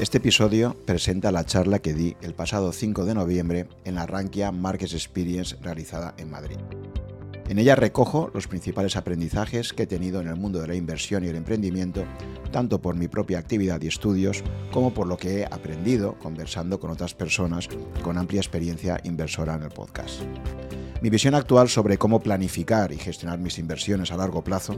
Este episodio presenta la charla que di el pasado 5 de noviembre en la Rankia Markets Experience realizada en Madrid. En ella recojo los principales aprendizajes que he tenido en el mundo de la inversión y el emprendimiento, tanto por mi propia actividad y estudios como por lo que he aprendido conversando con otras personas con amplia experiencia inversora en el podcast. Mi visión actual sobre cómo planificar y gestionar mis inversiones a largo plazo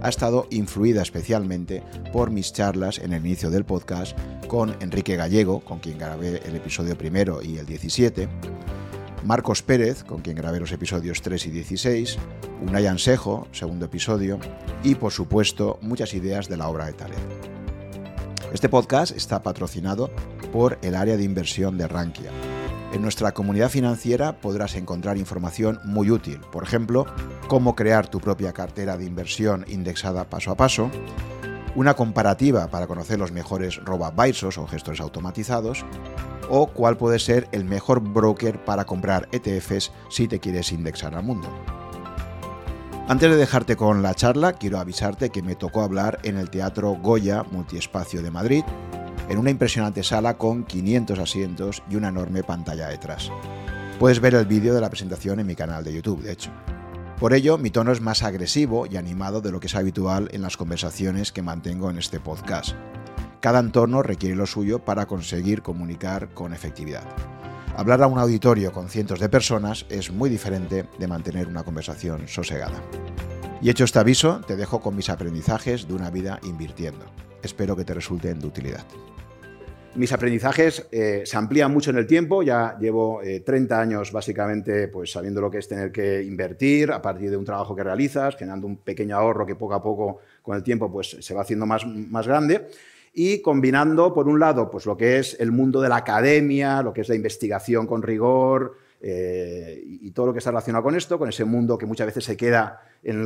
ha estado influida especialmente por mis charlas en el inicio del podcast con Enrique Gallego, con quien grabé el episodio primero y el 17, Marcos Pérez, con quien grabé los episodios 3 y 16, Unai Ansejo, segundo episodio, y por supuesto muchas ideas de la obra de Taleb. Este podcast está patrocinado por el área de inversión de Rankia. En nuestra comunidad financiera podrás encontrar información muy útil, por ejemplo, cómo crear tu propia cartera de inversión indexada paso a paso, una comparativa para conocer los mejores robo-advisors o gestores automatizados, o cuál puede ser el mejor broker para comprar ETFs si te quieres indexar al mundo. Antes de dejarte con la charla, quiero avisarte que me tocó hablar en el Teatro Goya Multiespacio de Madrid, en una impresionante sala con 500 asientos y una enorme pantalla detrás. Puedes ver el vídeo de la presentación en mi canal de YouTube, de hecho. Por ello, mi tono es más agresivo y animado de lo que es habitual en las conversaciones que mantengo en este podcast. Cada entorno requiere lo suyo para conseguir comunicar con efectividad. Hablar a un auditorio con cientos de personas es muy diferente de mantener una conversación sosegada. Y hecho este aviso, te dejo con mis aprendizajes de una vida invirtiendo. Espero que te resulten de utilidad. Mis aprendizajes eh, se amplían mucho en el tiempo, ya llevo 30 eh, años básicamente pues, sabiendo lo que es tener que invertir a partir de un trabajo que realizas, generando un pequeño ahorro que poco a poco con el tiempo pues, se va haciendo más, más grande y combinando, por un lado, pues lo que es el mundo de la academia, lo que es la investigación con rigor eh, y todo lo que está relacionado con esto, con ese mundo que muchas veces se queda en,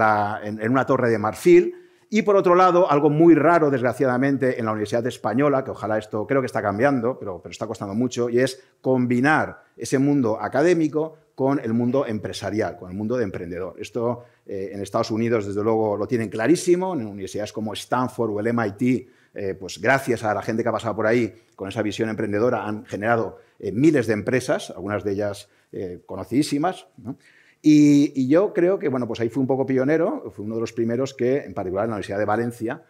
una torre de marfil. Y por otro lado, algo muy raro, desgraciadamente, en la Universidad Española, que ojalá esto creo que está cambiando, pero, pero está costando mucho, y es combinar ese mundo académico con el mundo empresarial, con el mundo de emprendedor. Esto eh, en Estados Unidos, desde luego, lo tienen clarísimo, en universidades como Stanford o el MIT eh, pues gracias a la gente que ha pasado por ahí con esa visión emprendedora, han generado eh, miles de empresas, algunas de ellas eh, conocidísimas. Y, yo creo que, bueno, pues ahí fui un poco pionero, fui uno de los primeros que, en particular en la Universidad de Valencia,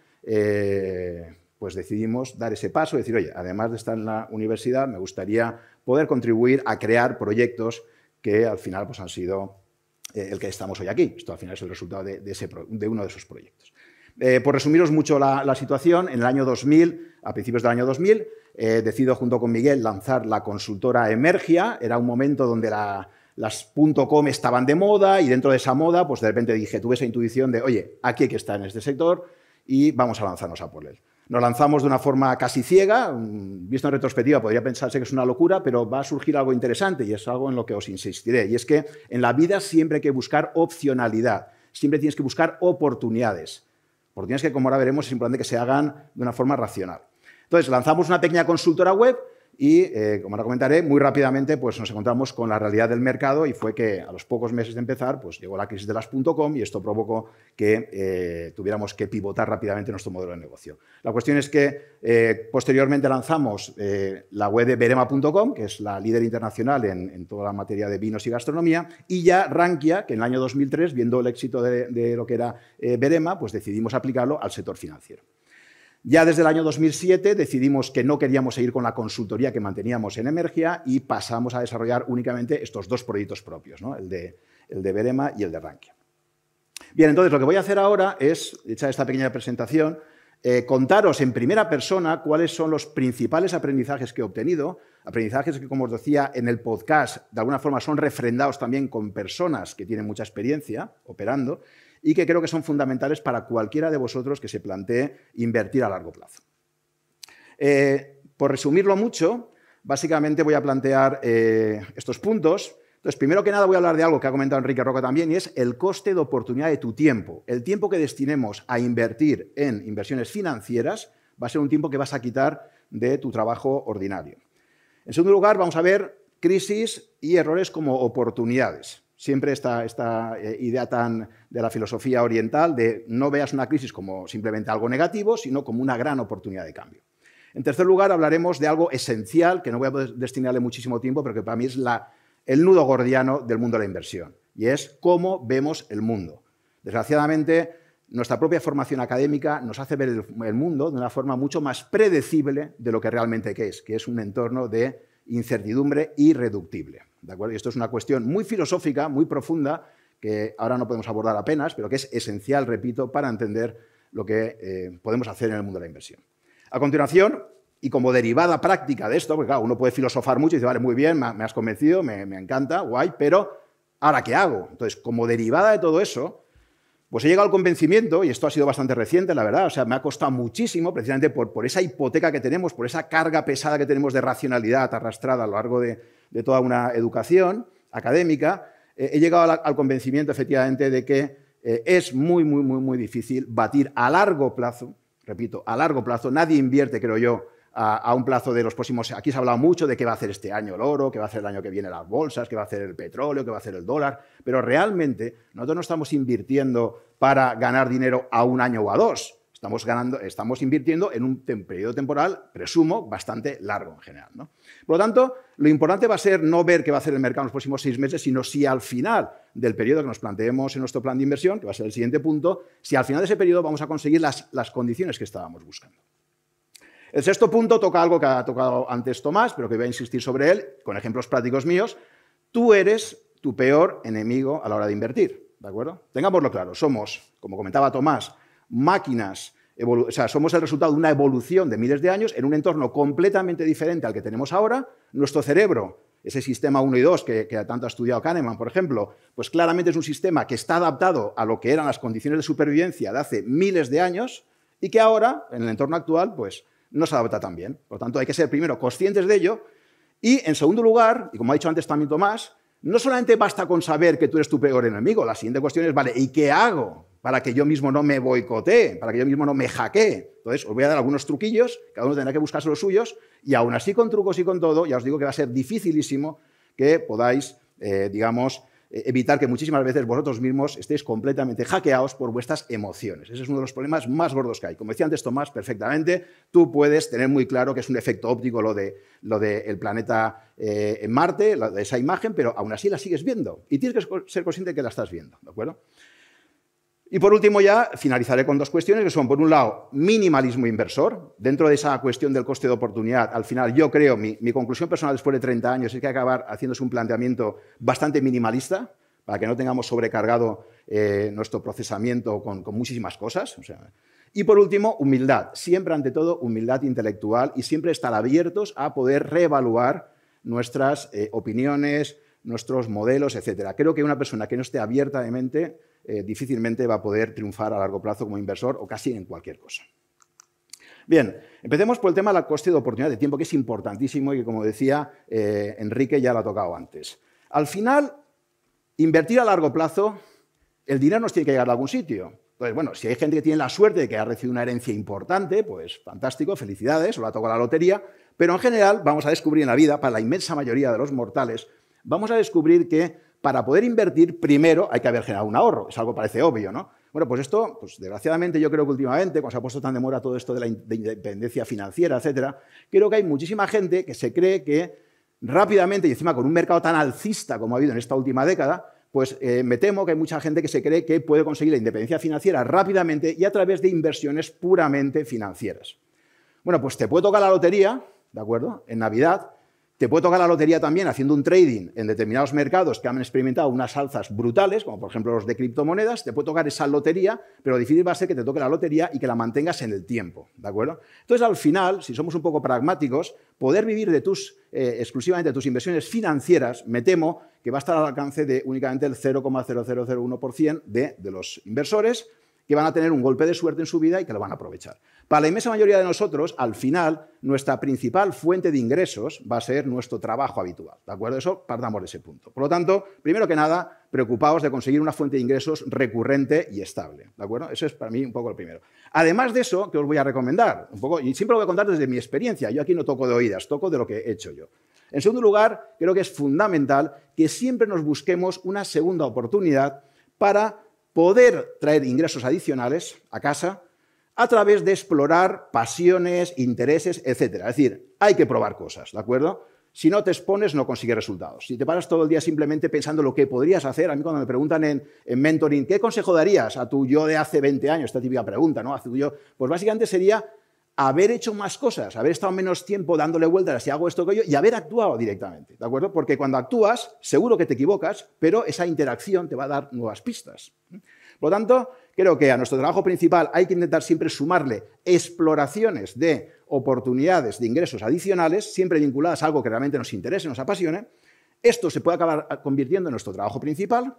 pues decidimos dar ese paso, decir, oye, además de estar en la universidad, me gustaría poder contribuir a crear proyectos que al final pues, han sido el que estamos hoy aquí. Esto al final es el resultado de, de uno de esos proyectos. Eh, por resumiros mucho la, situación, en el año 2000, a principios del año 2000, eh, decido junto con Miguel lanzar la consultora Emergia. Era un momento donde las .com estaban de moda y dentro de esa moda, pues de repente dije, tuve esa intuición de, oye, aquí hay que estar en este sector y vamos a lanzarnos a por él. Nos lanzamos de una forma casi ciega, mm, visto en retrospectiva podría pensarse que es una locura, pero va a surgir algo interesante y es algo en lo que os insistiré. Y es que en la vida siempre hay que buscar opcionalidad, siempre tienes que buscar oportunidades oportunidades que, como ahora veremos, es importante que se hagan de una forma racional. Entonces, lanzamos una pequeña consultora web y, eh, como ahora comentaré, muy rápidamente pues, nos encontramos con la realidad del mercado y fue que a los pocos meses de empezar pues, llegó la crisis de las .com y esto provocó que eh, tuviéramos que pivotar rápidamente nuestro modelo de negocio. La cuestión es que eh, posteriormente lanzamos la web de berema.com, que es la líder internacional en, toda la materia de vinos y gastronomía, y ya Rankia, que en el año 2003, viendo el éxito de, de lo que era Berema, pues decidimos aplicarlo al sector financiero. Ya desde el año 2007 decidimos que no queríamos seguir con la consultoría que manteníamos en Emergia y pasamos a desarrollar únicamente estos dos proyectos propios, el, de, el de Berema y el de Rankia. Bien, entonces lo que voy a hacer ahora es, hecha esta pequeña presentación, eh, contaros en primera persona cuáles son los principales aprendizajes que he obtenido, aprendizajes que, como os decía en el podcast, de alguna forma son refrendados también con personas que tienen mucha experiencia operando, y que creo que son fundamentales para cualquiera de vosotros que se plantee invertir a largo plazo. Eh, por resumirlo mucho, básicamente voy a plantear eh, estos puntos. Entonces, primero que nada voy a hablar de algo que ha comentado Enrique Roca también, y es el coste de oportunidad de tu tiempo. El tiempo que destinemos a invertir en inversiones financieras va a ser un tiempo que vas a quitar de tu trabajo ordinario. En segundo lugar, vamos a ver crisis y errores como oportunidades. Siempre esta, esta eh, idea tan de la filosofía oriental de no veas una crisis como simplemente algo negativo, sino como una gran oportunidad de cambio. En tercer lugar, hablaremos de algo esencial, que no voy a destinarle muchísimo tiempo, pero que para mí es el nudo gordiano del mundo de la inversión, y es cómo vemos el mundo. Desgraciadamente, nuestra propia formación académica nos hace ver el, mundo de una forma mucho más predecible de lo que realmente es, que es un entorno de incertidumbre irreductible. ¿De acuerdo? Y esto es una cuestión muy filosófica, muy profunda, que ahora no podemos abordar apenas, pero que es esencial, repito, para entender lo que eh, podemos hacer en el mundo de la inversión. A continuación, y como derivada práctica de esto, porque claro, uno puede filosofar mucho y decir, vale, muy bien, me, has convencido, me, me encanta, guay, pero ¿ahora qué hago? Entonces, como derivada de todo eso, pues he llegado al convencimiento, y esto ha sido bastante reciente, la verdad, o sea, me ha costado muchísimo, precisamente por, esa hipoteca que tenemos, por esa carga pesada que tenemos de racionalidad arrastrada a lo largo de, toda una educación académica, eh, he llegado al, convencimiento, efectivamente, de que eh, es muy, muy, muy, muy difícil batir a largo plazo, repito, a largo plazo, nadie invierte, creo yo, a, un plazo de los próximos... Aquí se ha hablado mucho de qué va a hacer este año el oro, qué va a hacer el año que viene las bolsas, qué va a hacer el petróleo, qué va a hacer el dólar, pero realmente nosotros no estamos invirtiendo para ganar dinero a un año o a dos. Estamos, ganando, estamos invirtiendo en un periodo temporal, presumo, bastante largo en general. Por lo tanto, lo importante va a ser no ver qué va a hacer el mercado en los próximos seis meses, sino si al final del periodo que nos planteemos en nuestro plan de inversión, que va a ser el siguiente punto, si al final de ese periodo vamos a conseguir las condiciones que estábamos buscando. El sexto punto toca algo que ha tocado antes Tomás, pero que voy a insistir sobre él, con ejemplos prácticos míos. Tú eres tu peor enemigo a la hora de invertir, ¿de acuerdo? Tengámoslo claro, somos, como comentaba Tomás, máquinas, o sea, somos el resultado de una evolución de miles de años en un entorno completamente diferente al que tenemos ahora. Nuestro cerebro, ese sistema 1 y 2 que, que, tanto ha estudiado Kahneman, por ejemplo, pues claramente es un sistema que está adaptado a lo que eran las condiciones de supervivencia de hace miles de años y que ahora, en el entorno actual, pues no se adapta tan bien. Por lo tanto, hay que ser primero conscientes de ello y, en segundo lugar, y como ha dicho antes también Tomás, no solamente basta con saber que tú eres tu peor enemigo, la siguiente cuestión es, vale, ¿y qué hago para que yo mismo no me boicotee, para que yo mismo no me hackee? Entonces, os voy a dar algunos truquillos, cada uno tendrá que buscarse los suyos, y aún así con trucos y con todo, ya os digo que va a ser dificilísimo que podáis, eh, digamos, eh, evitar que muchísimas veces vosotros mismos estéis completamente hackeados por vuestras emociones. Ese es uno de los problemas más gordos que hay. Como decía antes Tomás perfectamente, tú puedes tener muy claro que es un efecto óptico lo del de, planeta eh, en Marte, esa imagen, pero aún así la sigues viendo. Y tienes que ser consciente de que la estás viendo, ¿de acuerdo? Y por último ya finalizaré con dos cuestiones que son, por un lado, minimalismo inversor. Dentro de esa cuestión del coste de oportunidad, al final yo creo, mi, conclusión personal después de 30 años es que hay que acabar haciéndose un planteamiento bastante minimalista para que no tengamos sobrecargado eh, nuestro procesamiento con, muchísimas cosas. y por último, humildad. Siempre, ante todo, humildad intelectual y siempre estar abiertos a poder reevaluar nuestras eh, opiniones, nuestros modelos, etc. Creo que una persona que no esté abierta de mente eh, difícilmente va a poder triunfar a largo plazo como inversor o casi en cualquier cosa. Bien, empecemos por el tema del coste de oportunidad de tiempo, que es importantísimo y que, como decía eh, Enrique, ya lo ha tocado antes. Al final, invertir a largo plazo, el dinero nos tiene que llegar a algún sitio. Entonces, bueno, si hay gente que tiene la suerte de que ha recibido una herencia importante, pues fantástico, felicidades, o la tocado la lotería, pero en general vamos a descubrir en la vida, para la inmensa mayoría de los mortales, vamos a descubrir que para poder invertir, primero hay que haber generado un ahorro. Es algo que parece obvio, ¿no? Bueno, pues esto, pues desgraciadamente yo creo que últimamente, cuando se ha puesto tan de moda todo esto de la independencia financiera, etcétera, creo que hay muchísima gente que se cree que rápidamente, y encima con un mercado tan alcista como ha habido en esta última década, pues eh, me temo que hay mucha gente que se cree que puede conseguir la independencia financiera rápidamente y a través de inversiones puramente financieras. Bueno, pues te puede tocar la lotería, ¿de acuerdo? En Navidad, te puede tocar la lotería también haciendo un trading en determinados mercados que han experimentado unas alzas brutales, como por ejemplo los de criptomonedas, te puede tocar esa lotería, pero lo difícil va a ser que te toque la lotería y que la mantengas en el tiempo, ¿de acuerdo? Entonces, al final, si somos un poco pragmáticos, poder vivir de tus, eh, exclusivamente de tus inversiones financieras, me temo que va a estar al alcance de únicamente el 0,0001% de, de los inversores, que van a tener un golpe de suerte en su vida y que lo van a aprovechar. Para la inmensa mayoría de nosotros, al final, nuestra principal fuente de ingresos va a ser nuestro trabajo habitual. ¿De acuerdo? Eso partamos de ese punto. Por lo tanto, primero que nada, preocupaos de conseguir una fuente de ingresos recurrente y estable. ¿De acuerdo? Eso es para mí un poco lo primero. Además de eso, que os voy a recomendar, un poco, y siempre lo voy a contar desde mi experiencia. Yo aquí no toco de oídas, toco de lo que he hecho yo. En segundo lugar, creo que es fundamental que siempre nos busquemos una segunda oportunidad para poder traer ingresos adicionales a casa a través de explorar pasiones, intereses, etc. Es decir, hay que probar cosas, ¿de acuerdo? Si no te expones, no consigues resultados. Si te paras todo el día simplemente pensando lo que podrías hacer, a mí cuando me preguntan en, mentoring, ¿qué consejo darías a tu yo de hace 20 años? Esta típica pregunta, ¿no? A tu yo, pues básicamente sería haber hecho más cosas, haber estado menos tiempo dándole vueltas a si hago esto que yo y haber actuado directamente, ¿de acuerdo? Porque cuando actúas, seguro que te equivocas, pero esa interacción te va a dar nuevas pistas. Por lo tanto, creo que a nuestro trabajo principal hay que intentar siempre sumarle exploraciones de oportunidades de ingresos adicionales, siempre vinculadas a algo que realmente nos interese, nos apasione. Esto se puede acabar convirtiendo en nuestro trabajo principal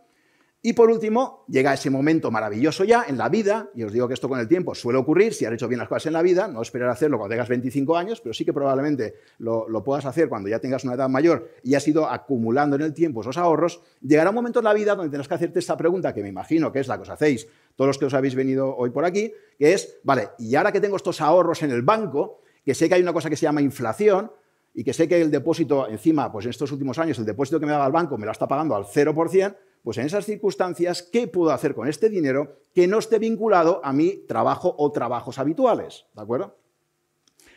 y por último, llega ese momento maravilloso ya en la vida, y os digo que esto con el tiempo suele ocurrir, si has hecho bien las cosas en la vida, no esperar a hacerlo cuando tengas 25 años, pero sí que probablemente lo, puedas hacer cuando ya tengas una edad mayor y has ido acumulando en el tiempo esos ahorros, llegará un momento en la vida donde tendrás que hacerte esta pregunta, que me imagino que es la que os hacéis todos los que os habéis venido hoy por aquí, que es, vale, y ahora que tengo estos ahorros en el banco, que sé que hay una cosa que se llama inflación, y que sé que el depósito encima, pues en estos últimos años, el depósito que me daba el banco me lo está pagando al 0%, pues en esas circunstancias, ¿qué puedo hacer con este dinero que no esté vinculado a mi trabajo o trabajos habituales? ¿De acuerdo?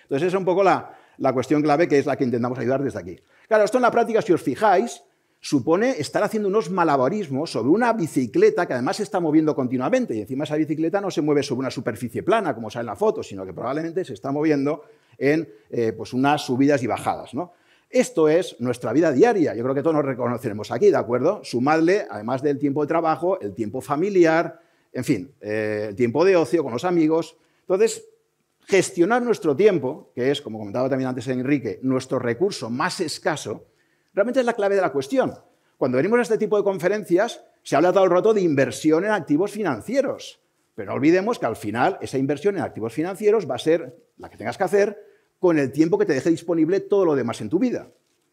Entonces, esa es un poco la, cuestión clave que es la que intentamos ayudar desde aquí. Claro, esto en la práctica, si os fijáis, supone estar haciendo unos malabarismos sobre una bicicleta que además se está moviendo continuamente y encima esa bicicleta no se mueve sobre una superficie plana como sale en la foto, sino que probablemente se está moviendo en eh, pues unas subidas y bajadas. ¿no? Esto es nuestra vida diaria. Yo creo que todos nos reconoceremos aquí, ¿de acuerdo? Sumadle, además del tiempo de trabajo, el tiempo familiar, en fin, eh, el tiempo de ocio con los amigos. Entonces, gestionar nuestro tiempo, que es, como comentaba también antes Enrique, nuestro recurso más escaso, realmente es la clave de la cuestión. Cuando venimos a este tipo de conferencias, se habla todo el rato de inversión en activos financieros. Pero no olvidemos que al final esa inversión en activos financieros va a ser la que tengas que hacer con el tiempo que te deje disponible todo lo demás en tu vida.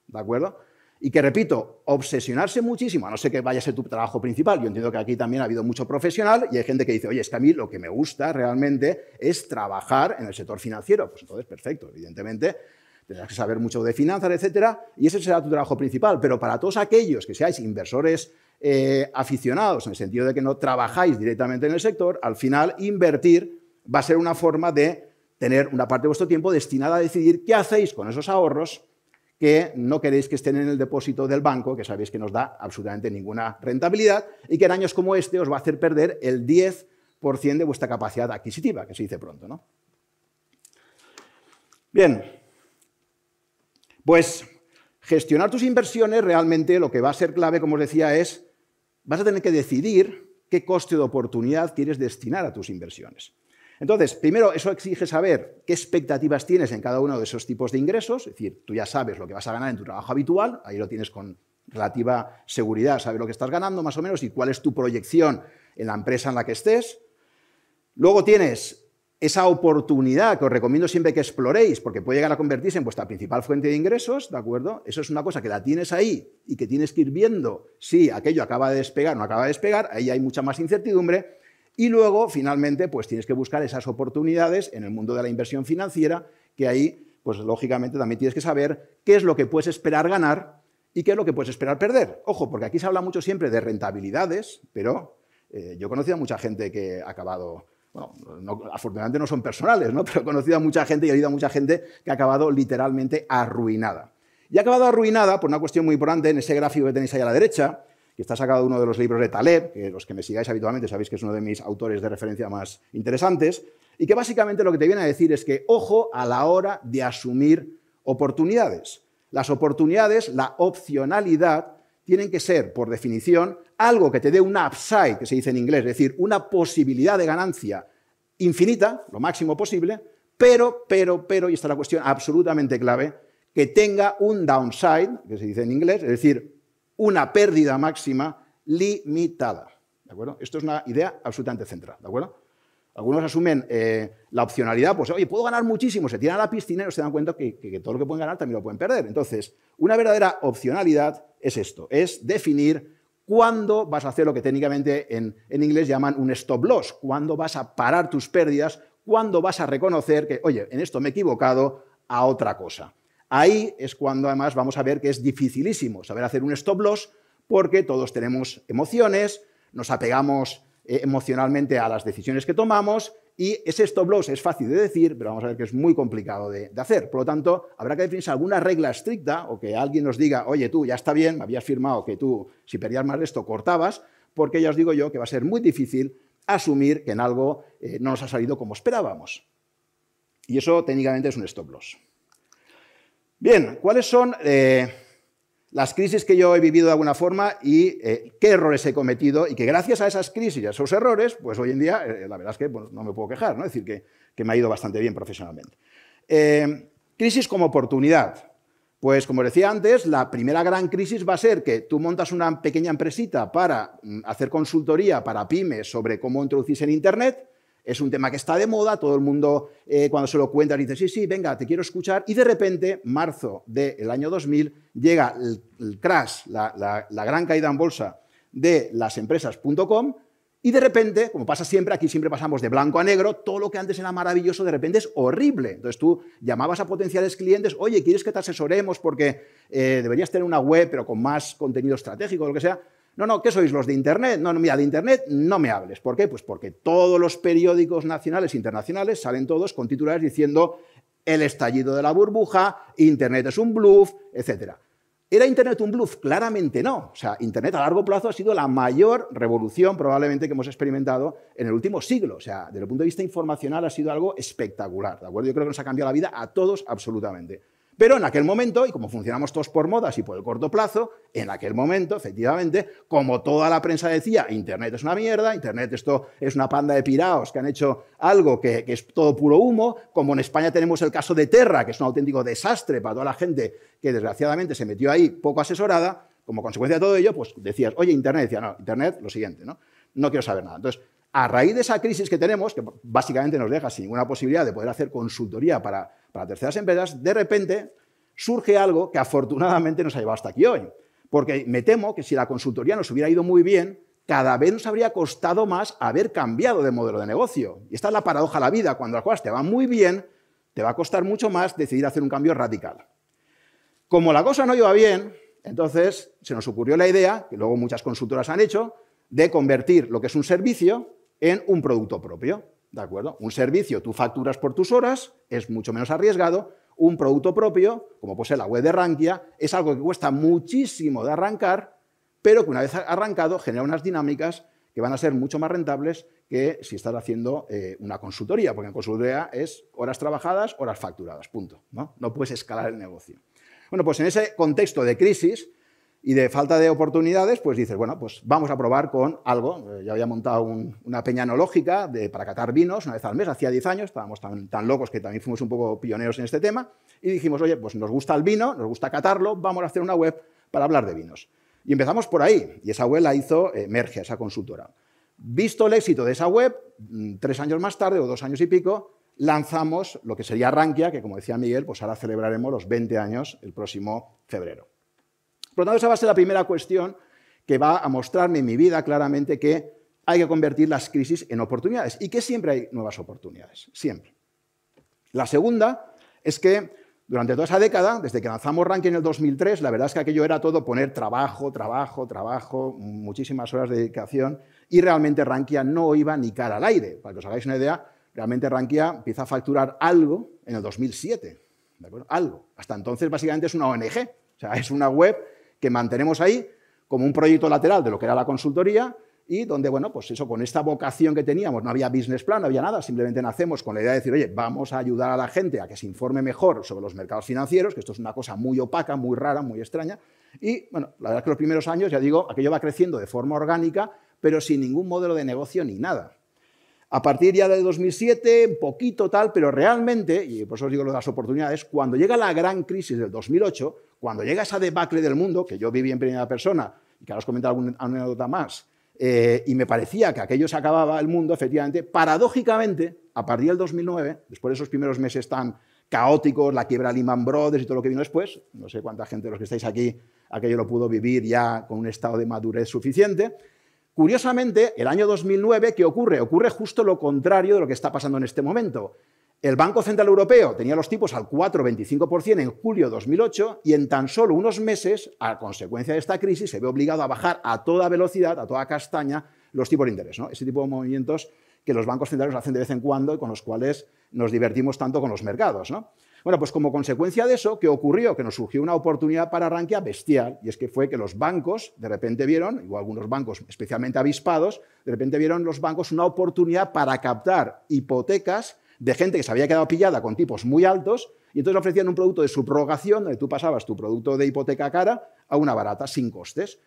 ¿De acuerdo? Y que, repito, obsesionarse muchísimo, a no ser que vaya a ser tu trabajo principal. Yo entiendo que aquí también ha habido mucho profesional y hay gente que dice, oye, es que a mí lo que me gusta realmente es trabajar en el sector financiero. Pues entonces, perfecto, evidentemente. Tendrás que saber mucho de finanzas, etcétera, y ese será tu trabajo principal. Pero para todos aquellos que seáis inversores eh, aficionados, en el sentido de que no trabajáis directamente en el sector, al final invertir va a ser una forma de tener una parte de vuestro tiempo destinada a decidir qué hacéis con esos ahorros que no queréis que estén en el depósito del banco, que sabéis que nos da absolutamente ninguna rentabilidad y que en años como este os va a hacer perder el 10% de vuestra capacidad adquisitiva, que se dice pronto. ¿no? Bien, pues gestionar tus inversiones realmente lo que va a ser clave, como os decía, es vas a tener que decidir qué coste de oportunidad quieres destinar a tus inversiones. Entonces, primero, eso exige saber qué expectativas tienes en cada uno de esos tipos de ingresos, es decir, tú ya sabes lo que vas a ganar en tu trabajo habitual, ahí lo tienes con relativa seguridad, sabes lo que estás ganando más o menos y cuál es tu proyección en la empresa en la que estés. Luego tienes esa oportunidad que os recomiendo siempre que exploréis, porque puede llegar a convertirse en vuestra principal fuente de ingresos, ¿de acuerdo? Eso es una cosa que la tienes ahí y que tienes que ir viendo si aquello acaba de despegar o no acaba de despegar, ahí hay mucha más incertidumbre. Y luego, finalmente, pues tienes que buscar esas oportunidades en el mundo de la inversión financiera, que ahí, pues lógicamente también tienes que saber qué es lo que puedes esperar ganar y qué es lo que puedes esperar perder. Ojo, porque aquí se habla mucho siempre de rentabilidades, pero eh, yo he conocido a mucha gente que ha acabado, bueno, afortunadamente no son personales, ¿no? pero he conocido a mucha gente y he oído a mucha gente que ha acabado literalmente arruinada. Y ha acabado arruinada por una cuestión muy importante en ese gráfico que tenéis ahí a la derecha, que está sacado de uno de los libros de Taleb, que los que me sigáis habitualmente sabéis que es uno de mis autores de referencia más interesantes, y que básicamente lo que te viene a decir es que ojo a la hora de asumir oportunidades. Las oportunidades, la opcionalidad, tienen que ser, por definición, algo que te dé un upside, que se dice en inglés, es decir, una posibilidad de ganancia infinita, lo máximo posible, pero, pero, pero, y esta es la cuestión absolutamente clave, que tenga un downside, que se dice en inglés, es decir, una pérdida máxima limitada. ¿De acuerdo? Esto es una idea absolutamente central. ¿De acuerdo? Algunos asumen eh, la opcionalidad, pues, oye, puedo ganar muchísimo, se tiran a la piscina y no se dan cuenta que, todo lo que pueden ganar también lo pueden perder. Entonces, una verdadera opcionalidad es esto, es definir cuándo vas a hacer lo que técnicamente en, en inglés llaman un stop loss, cuándo vas a parar tus pérdidas, cuándo vas a reconocer que, oye, en esto me he equivocado a otra cosa. Ahí es cuando además vamos a ver que es dificilísimo saber hacer un stop loss porque todos tenemos emociones, nos apegamos eh, emocionalmente a las decisiones que tomamos Y ese stop loss es fácil de decir, pero vamos a ver que es muy complicado de, hacer. Por lo tanto, habrá que definirse alguna regla estricta o que alguien nos diga, oye, tú ya está bien, me habías firmado que tú, si perdías más de esto, cortabas, porque ya os digo yo que va a ser muy difícil asumir que en algo eh, no nos ha salido como esperábamos. Y eso técnicamente es un stop loss. Bien, ¿cuáles son eh, las crisis que yo he vivido de alguna forma y eh, qué errores he cometido y que gracias a esas crisis y a esos errores, pues hoy en día eh, la verdad es que no me puedo quejar, ¿no? es decir, que, me ha ido bastante bien profesionalmente. crisis como oportunidad. Pues como decía antes, la primera gran crisis va a ser que tú montas una pequeña empresita para mm, hacer consultoría para pymes sobre cómo introducirse en Internet es un tema que está de moda, todo el mundo eh, cuando se lo cuenta dice, sí, sí, venga, te quiero escuchar, y de repente, marzo del año 2000, llega el, crash, la, gran caída en bolsa de las empresas.com, y de repente, como pasa siempre, aquí siempre pasamos de blanco a negro, todo lo que antes era maravilloso de repente es horrible. Entonces tú llamabas a potenciales clientes, oye, ¿quieres que te asesoremos porque eh, deberías tener una web pero con más contenido estratégico o lo que sea? No, no, ¿qué sois los de Internet? No, no, mira, de Internet no me hables. ¿Por qué? Pues porque todos los periódicos nacionales e internacionales salen todos con titulares diciendo el estallido de la burbuja, Internet es un bluff, etc. ¿Era Internet un bluff? Claramente no. O sea, Internet a largo plazo ha sido la mayor revolución probablemente que hemos experimentado en el último siglo. O sea, desde el punto de vista informacional ha sido algo espectacular. ¿de acuerdo? Yo creo que nos ha cambiado la vida a todos absolutamente. Pero en aquel momento, y como funcionamos todos por modas y por el corto plazo, en aquel momento, efectivamente, como toda la prensa decía, Internet es una mierda, Internet esto es una panda de piraos que han hecho algo que, es todo puro humo, como en España tenemos el caso de Terra, que es un auténtico desastre para toda la gente que desgraciadamente se metió ahí poco asesorada, como consecuencia de todo ello, pues decías, oye, Internet, decía, no, Internet, lo siguiente, ¿no? No quiero saber nada. Entonces, a raíz de esa crisis que tenemos, que básicamente nos deja sin ninguna posibilidad de poder hacer consultoría para terceras empresas, de repente surge algo que afortunadamente nos ha llevado hasta aquí hoy. Porque me temo que si la consultoría nos hubiera ido muy bien, cada vez nos habría costado más haber cambiado de modelo de negocio. Y esta es la paradoja de la vida. Cuando las cosas te van muy bien, te va a costar mucho más decidir hacer un cambio radical. Como la cosa no iba bien, entonces se nos ocurrió la idea, que luego muchas consultoras han hecho, de convertir lo que es un servicio en un producto propio. ¿De acuerdo? Un servicio, tú facturas por tus horas, es mucho menos arriesgado. Un producto propio, como puede ser la web de Rankia, es algo que cuesta muchísimo de arrancar, pero que una vez arrancado genera unas dinámicas que van a ser mucho más rentables que si estás haciendo eh, una consultoría, porque en consultoría es horas trabajadas, horas facturadas, punto. ¿no? no puedes escalar el negocio. Bueno, pues en ese contexto de crisis, y de falta de oportunidades, pues dices, bueno, pues vamos a probar con algo. Eh, ya había montado una peña enológica de, para catar vinos una vez al mes, hacía 10 años, estábamos tan, locos que también fuimos un poco pioneros en este tema, y dijimos, oye, pues nos gusta el vino, nos gusta catarlo, vamos a hacer una web para hablar de vinos. Y empezamos por ahí, y esa web la hizo eh, esa consultora. Visto el éxito de esa web, mm, tres años más tarde, o dos años y pico, lanzamos lo que sería Rankia, que como decía Miguel, pues ahora celebraremos los 20 años el próximo febrero. Por lo tanto, esa va a ser la primera cuestión que va a mostrarme en mi vida claramente que hay que convertir las crisis en oportunidades y que siempre hay nuevas oportunidades, siempre. La segunda es que durante toda esa década, desde que lanzamos Ranking en el 2003, la verdad es que aquello era todo poner trabajo, trabajo, trabajo, muchísimas horas de dedicación y realmente Rankia no iba ni cara al aire. Para que os hagáis una idea, realmente Rankia empieza a facturar algo en el 2007. ¿de acuerdo? Algo. Hasta entonces básicamente es una ONG, o sea, es una web que mantenemos ahí como un proyecto lateral de lo que era la consultoría y donde, bueno, pues eso, con esta vocación que teníamos, no había business plan, no había nada, simplemente nacemos con la idea de decir, oye, vamos a ayudar a la gente a que se informe mejor sobre los mercados financieros, que esto es una cosa muy opaca, muy rara, muy extraña. Y, bueno, la verdad es que los primeros años, ya digo, aquello va creciendo de forma orgánica, pero sin ningún modelo de negocio ni nada. A partir ya de 2007, poquito tal, pero realmente, y por eso os digo lo de las oportunidades, cuando llega la gran crisis del 2008, cuando llega esa debacle del mundo, que yo viví en primera persona, y que ahora os comento alguna anécdota más, eh, y me parecía que aquello se acababa el mundo, efectivamente, paradójicamente, a partir del 2009, después de esos primeros meses tan caóticos, la quiebra Lehman Brothers y todo lo que vino después, no sé cuánta gente de los que estáis aquí, aquello lo pudo vivir ya con un estado de madurez suficiente, Curiosamente, el año 2009, ¿qué ocurre? Ocurre justo lo contrario de lo que está pasando en este momento. El Banco Central Europeo tenía los tipos al 4,25% en julio de 2008 y en tan solo unos meses, a consecuencia de esta crisis, se ve obligado a bajar a toda velocidad, a toda castaña, los tipos de interés. Ese tipo de movimientos que los bancos centrales hacen de vez en cuando y con los cuales nos divertimos tanto con los mercados. ¿no? Bueno, pues como consecuencia de eso, ¿qué ocurrió? Que nos surgió una oportunidad para Rankia bestial, y es que fue que los bancos de repente vieron, o algunos bancos especialmente avispados, de repente vieron los bancos una oportunidad para captar hipotecas de gente que se había quedado pillada con tipos muy altos, y entonces ofrecían un producto de subrogación, donde tú pasabas tu producto de hipoteca cara a una barata sin costes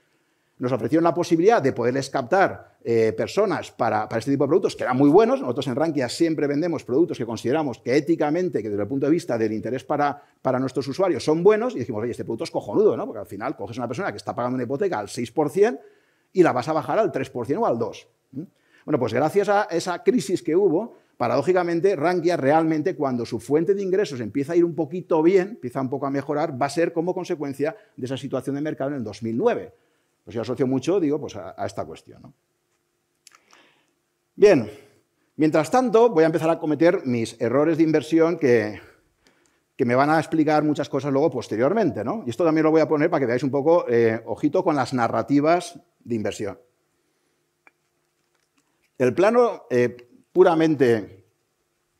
nos ofrecieron la posibilidad de poderles captar eh, personas para, este tipo de productos, que eran muy buenos. Nosotros en Rankia siempre vendemos productos que consideramos que éticamente, que desde el punto de vista del interés para, para nuestros usuarios son buenos, y decimos, oye, este producto es cojonudo, ¿no? Porque al final coges a una persona que está pagando una hipoteca al 6% y la vas a bajar al 3% o al 2%. Bueno, pues gracias a esa crisis que hubo, paradójicamente, Rankia realmente, cuando su fuente de ingresos empieza a ir un poquito bien, empieza un poco a mejorar, va a ser como consecuencia de esa situación de mercado en el 2009. Pues yo asocio mucho, digo, pues a, esta cuestión. Bien, mientras tanto voy a empezar a cometer mis errores de inversión que, que me van a explicar muchas cosas luego posteriormente. ¿no? Y esto también lo voy a poner para que veáis un poco, eh, ojito con las narrativas de inversión. El plano eh, puramente,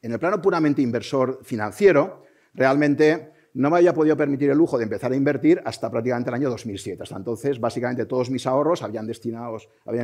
en el plano puramente inversor financiero, realmente no me había podido permitir el lujo de empezar a invertir hasta prácticamente el año 2007. Hasta entonces, básicamente, todos mis ahorros habían,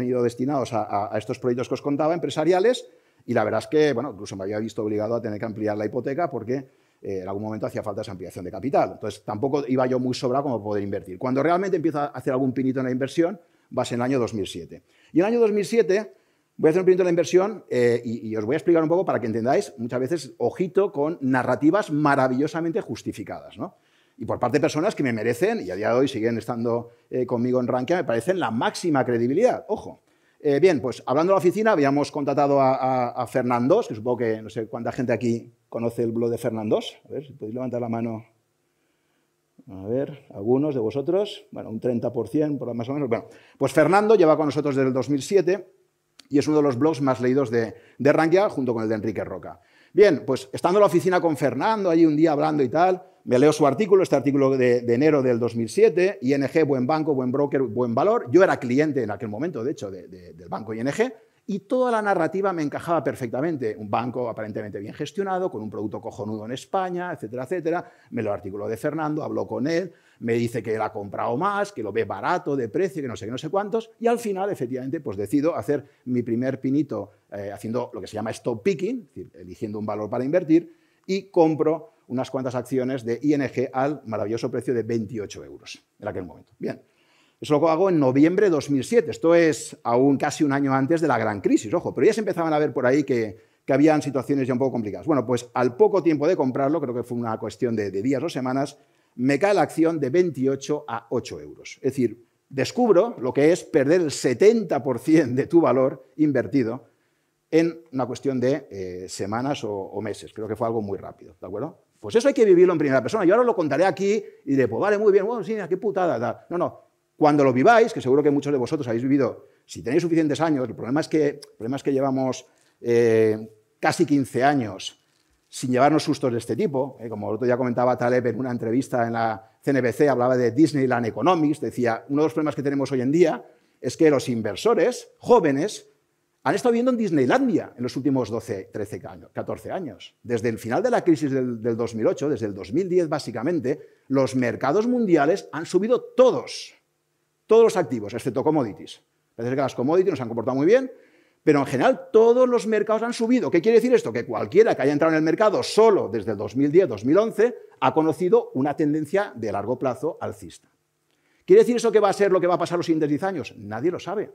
ido destinados a, estos proyectos que os contaba, empresariales, y la verdad es que, bueno, incluso me había visto obligado a tener que ampliar la hipoteca porque eh, en algún momento hacía falta esa ampliación de capital. Entonces, tampoco iba yo muy sobrado como poder invertir. Cuando realmente empiezo a hacer algún pinito en la inversión, va a ser en el año 2007. Y en el año 2007 Voy a hacer un proyecto de la inversión eh, y, os voy a explicar un poco para que entendáis, muchas veces, ojito con narrativas maravillosamente justificadas. ¿no? Y por parte de personas que me merecen, y a día de hoy siguen estando eh, conmigo en Rankia, me parecen la máxima credibilidad. Ojo. Eh, bien, pues hablando de la oficina, habíamos contratado a, a, Fernandos, que supongo que no sé cuánta gente aquí conoce el blog de Fernandos. A ver, si podéis levantar la mano. A ver, algunos de vosotros, bueno, un 30% por más o menos. Bueno, pues Fernando lleva con nosotros desde el 2007 y es uno de los blogs más leídos de, de Rankia junto con el de Enrique Roca. Bien, pues estando en la oficina con Fernando, allí un día hablando y tal, me leo su artículo, este artículo de, enero del 2007, ING, buen banco, buen broker, buen valor. Yo era cliente en aquel momento, de hecho, del banco ING, y toda la narrativa me encajaba perfectamente. Un banco aparentemente bien gestionado, con un producto cojonudo en España, etcétera, etcétera. Me lo artículo de Fernando, hablo con él, me dice que él ha comprado más, que lo ve barato de precio, que no sé qué, no sé cuántos, y al final, efectivamente, pues decido hacer mi primer pinito eh, haciendo lo que se llama stop picking, es decir, eligiendo un valor para invertir, y compro unas cuantas acciones de ING al maravilloso precio de 28 euros en aquel momento. Bien. Eso lo hago en noviembre de 2007. Esto es aún casi un año antes de la gran crisis, ojo, pero ya se empezaban a ver por ahí que, que habían situaciones ya un poco complicadas. Bueno, pues al poco tiempo de comprarlo, creo que fue una cuestión de, días o semanas, me cae la acción de 28 a 8 euros. Es decir, descubro lo que es perder el 70% de tu valor invertido en una cuestión de eh, semanas o, o, meses. Creo que fue algo muy rápido, ¿de acuerdo? Pues eso hay que vivirlo en primera persona. Yo ahora lo contaré aquí y diré, pues vale, muy bien, bueno, sí, qué putada. No, no, cuando lo viváis, que seguro que muchos de vosotros habéis vivido, si tenéis suficientes años, el problema es que, problema es que llevamos eh, casi 15 años sin llevarnos sustos de este tipo. Eh, como el otro día comentaba Taleb en una entrevista en la CNBC, hablaba de Disneyland Economics, decía, uno de los problemas que tenemos hoy en día es que los inversores jóvenes han estado viviendo en Disneylandia en los últimos 12, 13 años, 14 años. Desde el final de la crisis del 2008, desde el 2010 básicamente, los mercados mundiales han subido todos todos los activos, excepto commodities. Parece que las commodities nos han comportado muy bien, pero en general todos los mercados han subido. ¿Qué quiere decir esto? Que cualquiera que haya entrado en el mercado solo desde el 2010-2011 ha conocido una tendencia de largo plazo alcista. ¿Quiere decir eso que va a ser lo que va a pasar los siguientes 10 años? Nadie lo sabe.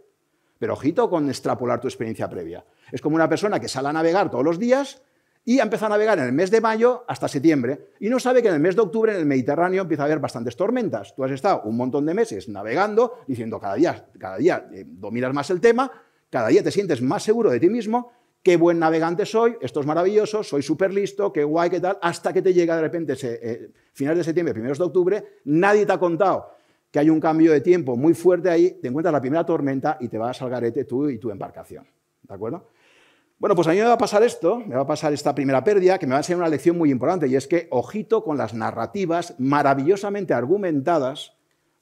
Pero ojito con extrapolar tu experiencia previa. Es como una persona que sale a navegar todos los días y ha empezado a navegar en el mes de mayo hasta septiembre y no sabe que en el mes de octubre en el Mediterráneo empieza a haber bastantes tormentas. Tú has estado un montón de meses navegando, diciendo cada día, cada día eh, dominas más el tema, cada día te sientes más seguro de ti mismo, qué buen navegante soy, esto es maravilloso, soy súper listo, qué guay, qué tal, hasta que te llega de repente ese, eh, finales de septiembre, primeros de octubre, nadie te ha contado que hay un cambio de tiempo muy fuerte ahí, te encuentras la primera tormenta y te vas al garete tú y tu embarcación. ¿De acuerdo? Bueno, pues a mí me va a pasar esto, me va a pasar esta primera pérdida, que me va a enseñar una lección muy importante, y es que ojito con las narrativas maravillosamente argumentadas,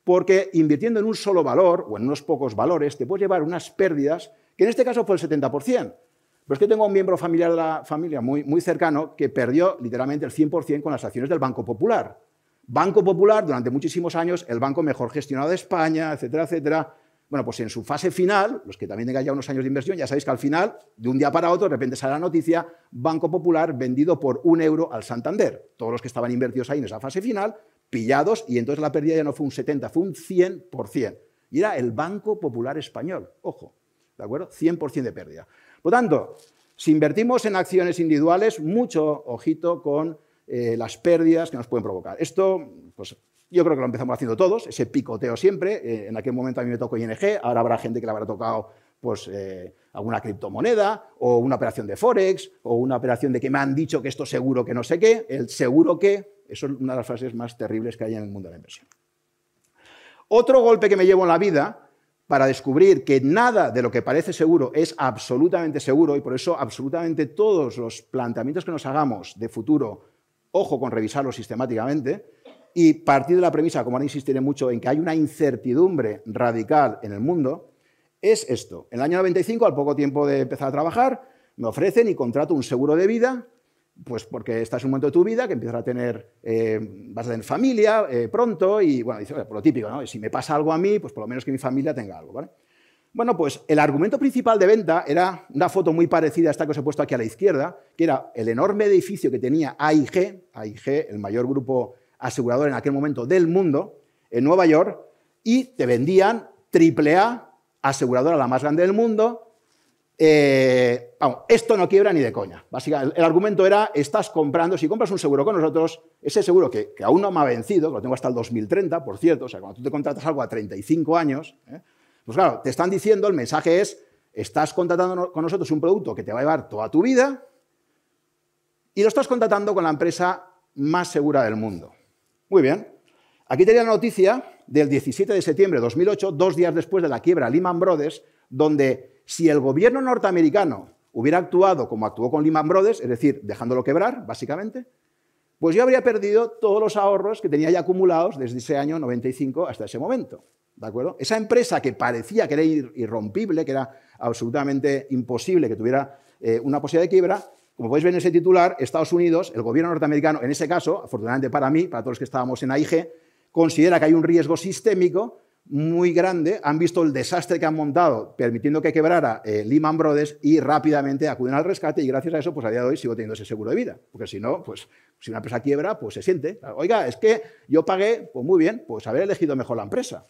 porque invirtiendo en un solo valor o en unos pocos valores te puedes llevar unas pérdidas, que en este caso fue el 70%. Pero es que tengo un miembro familiar de la familia muy, muy cercano que perdió literalmente el 100% con las acciones del Banco Popular. Banco Popular, durante muchísimos años, el banco mejor gestionado de España, etcétera, etcétera. Bueno, pues en su fase final, los que también tengan ya unos años de inversión, ya sabéis que al final, de un día para otro, de repente sale la noticia, Banco Popular vendido por un euro al Santander. Todos los que estaban invertidos ahí en esa fase final, pillados, y entonces la pérdida ya no fue un 70, fue un 100%. Y era el Banco Popular Español, ojo, ¿de acuerdo? 100% de pérdida. Por tanto, si invertimos en acciones individuales, mucho ojito con eh, las pérdidas que nos pueden provocar. Esto, pues yo creo que lo empezamos haciendo todos, ese picoteo siempre. Eh, en aquel momento a mí me tocó ING, ahora habrá gente que le habrá tocado pues, eh, alguna criptomoneda o una operación de Forex o una operación de que me han dicho que esto seguro que no sé qué. El seguro que, eso es una de las frases más terribles que hay en el mundo de la inversión. Otro golpe que me llevo en la vida para descubrir que nada de lo que parece seguro es absolutamente seguro y por eso absolutamente todos los planteamientos que nos hagamos de futuro ojo con revisarlo sistemáticamente, y partir de la premisa, como ahora insistiré mucho, en que hay una incertidumbre radical en el mundo, es esto. En el año 95, al poco tiempo de empezar a trabajar, me ofrecen y contrato un seguro de vida, pues porque estás en un momento de tu vida que empiezas a tener, eh, vas a tener familia eh, pronto y, bueno, dice, por lo típico, ¿no? Si me pasa algo a mí, pues por lo menos que mi familia tenga algo, ¿vale? Bueno, pues el argumento principal de venta era una foto muy parecida a esta que os he puesto aquí a la izquierda, que era el enorme edificio que tenía AIG, AIG, el mayor grupo asegurador en aquel momento del mundo, en Nueva York, y te vendían AAA, aseguradora la más grande del mundo. Eh, esto no quiebra ni de coña. El, argumento era, estás comprando, si compras un seguro con nosotros, ese seguro que, aún no me ha vencido, que lo tengo hasta el 2030, por cierto, o sea, cuando tú te contratas algo a 35 años, ¿eh? Pues claro, te están diciendo, el mensaje es, estás contratando con nosotros un producto que te va a llevar toda tu vida y lo estás contratando con la empresa más segura del mundo. Muy bien. Aquí tenía la noticia del 17 de septiembre de 2008, dos días después de la quiebra Lehman Brothers, donde si el gobierno norteamericano hubiera actuado como actuó con Lehman Brothers, es decir, dejándolo quebrar, básicamente, pues yo habría perdido todos los ahorros que tenía ya acumulados desde ese año 95 hasta ese momento. ¿De acuerdo? Esa empresa que parecía que era irrompible, que era absolutamente imposible que tuviera eh, una posibilidad de quiebra, como podéis ver en ese titular, Estados Unidos, el gobierno norteamericano, en ese caso, afortunadamente para mí, para todos los que estábamos en AIG, considera que hay un riesgo sistémico muy grande, han visto el desastre que han montado permitiendo que quebrara eh, Lehman Brothers y rápidamente acuden al rescate y gracias a eso, pues a día de hoy sigo teniendo ese seguro de vida, porque si no, pues si una empresa quiebra, pues se siente. Oiga, es que yo pagué, pues muy bien, pues haber elegido mejor la empresa.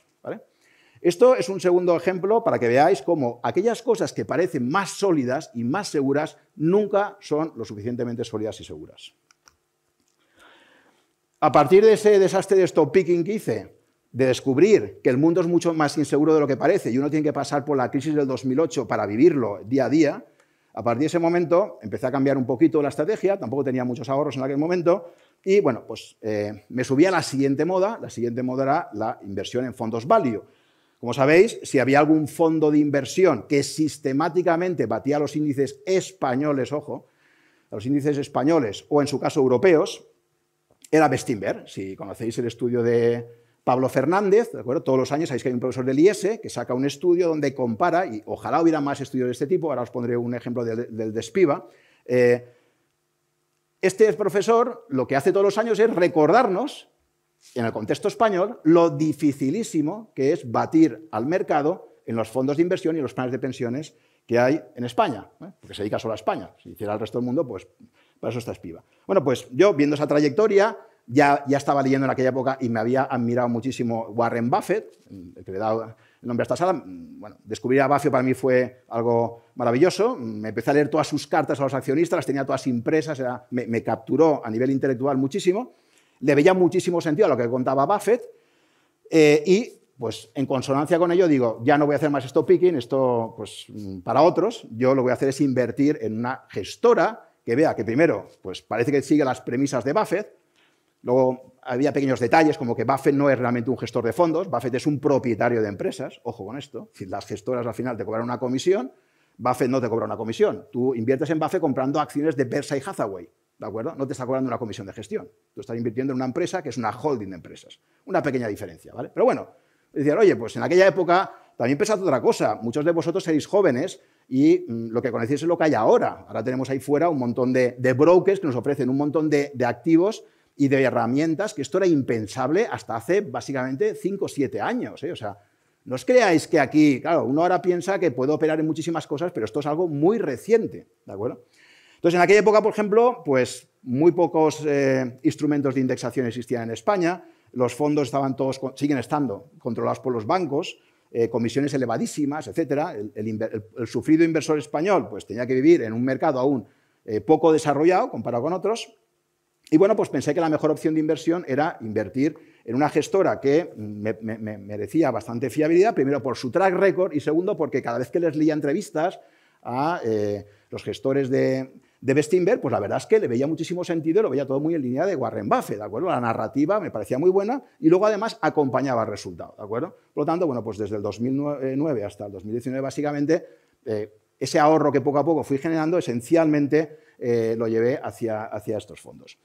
Esto es un segundo ejemplo para que veáis cómo aquellas cosas que parecen más sólidas y más seguras nunca son lo suficientemente sólidas y seguras. A partir de ese desastre de stop picking que hice, de descubrir que el mundo es mucho más inseguro de lo que parece y uno tiene que pasar por la crisis del 2008 para vivirlo día a día, a partir de ese momento empecé a cambiar un poquito la estrategia, tampoco tenía muchos ahorros en aquel momento, y bueno, pues eh, me subí a la siguiente moda, la siguiente moda era la inversión en fondos value. Como sabéis, si había algún fondo de inversión que sistemáticamente batía los índices españoles, ojo, los índices españoles o en su caso europeos, era Bestinver. Si conocéis el estudio de Pablo Fernández, ¿de acuerdo? Todos los años sabéis que hay un profesor del IES que saca un estudio donde compara, y ojalá hubiera más estudios de este tipo, ahora os pondré un ejemplo del, del Despiva, eh, este profesor lo que hace todos los años es recordarnos, en el contexto español, lo dificilísimo que es batir al mercado en los fondos de inversión y los planes de pensiones que hay en España, ¿eh? porque se dedica solo a España. Si hiciera el resto del mundo, pues para eso está espiva. Bueno, pues yo, viendo esa trayectoria, ya, ya estaba leyendo en aquella época y me había admirado muchísimo Warren Buffett, el que le dado el nombre a esta sala. Bueno, descubrir a Buffett para mí fue algo maravilloso. Me empecé a leer todas sus cartas a los accionistas, las tenía todas impresas, me, capturó a nivel intelectual muchísimo. Le veía muchísimo sentido a lo que contaba Buffett eh, y pues en consonancia con ello digo, ya no voy a hacer más stop picking, esto pues para otros, yo lo que voy a hacer es invertir en una gestora que vea que primero, pues parece que sigue las premisas de Buffett, luego había pequeños detalles como que Buffett no es realmente un gestor de fondos, Buffett es un propietario de empresas, ojo con esto, si las gestoras al final te cobran una comisión, Buffett no te cobra una comisión. Tú inviertes en Buffett comprando acciones de Berkshire Hathaway, ¿de acuerdo? No te está cobrando una comisión de gestión. Tú estás invirtiendo en una empresa que es una holding de empresas. Una pequeña diferencia, ¿vale? Pero bueno, decían, oye, pues en aquella época también pensad otra cosa. Muchos de vosotros seréis jóvenes y mm, lo que conocéis es lo que hay ahora. Ahora tenemos ahí fuera un montón de, brokers que nos ofrecen un montón de, activos y de herramientas, que esto era impensable hasta hace básicamente 5 o 7 años. ¿eh? O sea, no os creáis que aquí, claro, uno ahora piensa que puede operar en muchísimas cosas, pero esto es algo muy reciente, ¿de acuerdo? Entonces, en aquella época, por ejemplo, pues muy pocos eh, instrumentos de indexación existían en España, los fondos estaban todos, siguen estando controlados por los bancos, eh, comisiones elevadísimas, etc. El, sufrido inversor español pues, tenía que vivir en un mercado aún eh, poco desarrollado comparado con otros. Y bueno, pues pensé que la mejor opción de inversión era invertir en una gestora que me, merecía bastante fiabilidad, primero por su track record y segundo porque cada vez que les leía entrevistas a eh, los gestores de, de Bestinberg, pues la verdad es que le veía muchísimo sentido y lo veía todo muy en línea de Warren Buffett, ¿de acuerdo? La narrativa me parecía muy buena y luego además acompañaba el resultado, ¿de acuerdo? Por lo tanto, bueno, pues desde el 2009 hasta el 2019 básicamente, eh, ese ahorro que poco a poco fui generando, esencialmente eh, lo llevé hacia, hacia estos fondos.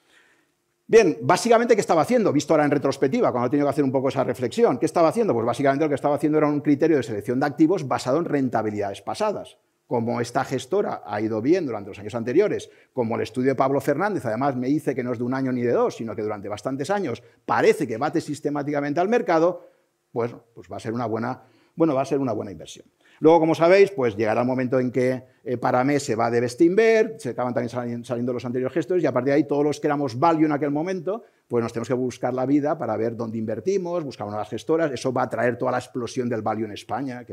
Bien, básicamente, ¿qué estaba haciendo? Visto ahora en retrospectiva, cuando he tenido que hacer un poco esa reflexión, ¿qué estaba haciendo? Pues básicamente lo que estaba haciendo era un criterio de selección de activos basado en rentabilidades pasadas como esta gestora ha ido bien durante los años anteriores, como el estudio de Pablo Fernández, además me dice que no es de un año ni de dos, sino que durante bastantes años parece que bate sistemáticamente al mercado, pues, pues va a ser una buena, inversión. Luego, como sabéis, pues llegará el momento en que eh, para mí se va de Bestinberg, se acaban también saliendo los anteriores gestores y a partir de ahí todos los que éramos value en aquel momento, pues nos tenemos que buscar la vida para ver dónde invertimos, buscar nuevas gestoras, eso va a traer toda la explosión del value en España,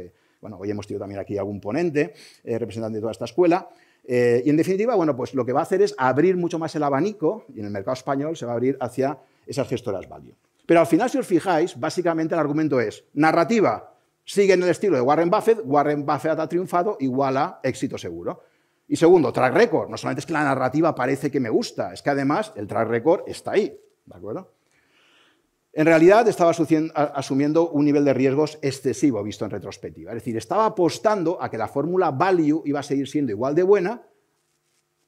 bueno, hoy hemos tenido también aquí algún ponente, eh, representante de toda esta escuela. Eh, y en definitiva, bueno, pues lo que va a hacer es abrir mucho más el abanico y en el mercado español se va a abrir hacia esas gestoras value. Pero al final, si os fijáis, básicamente el argumento es narrativa, sigue en el estilo de Warren Buffett, Warren Buffett ha triunfado, igual a éxito seguro. Y segundo, track record. No solamente es que la narrativa parece que me gusta, es que además el track record está ahí. ¿De acuerdo? En realidad estaba asumiendo un nivel de riesgos excesivo visto en retrospectiva. Es decir, estaba apostando a que la fórmula value iba a seguir siendo igual de buena,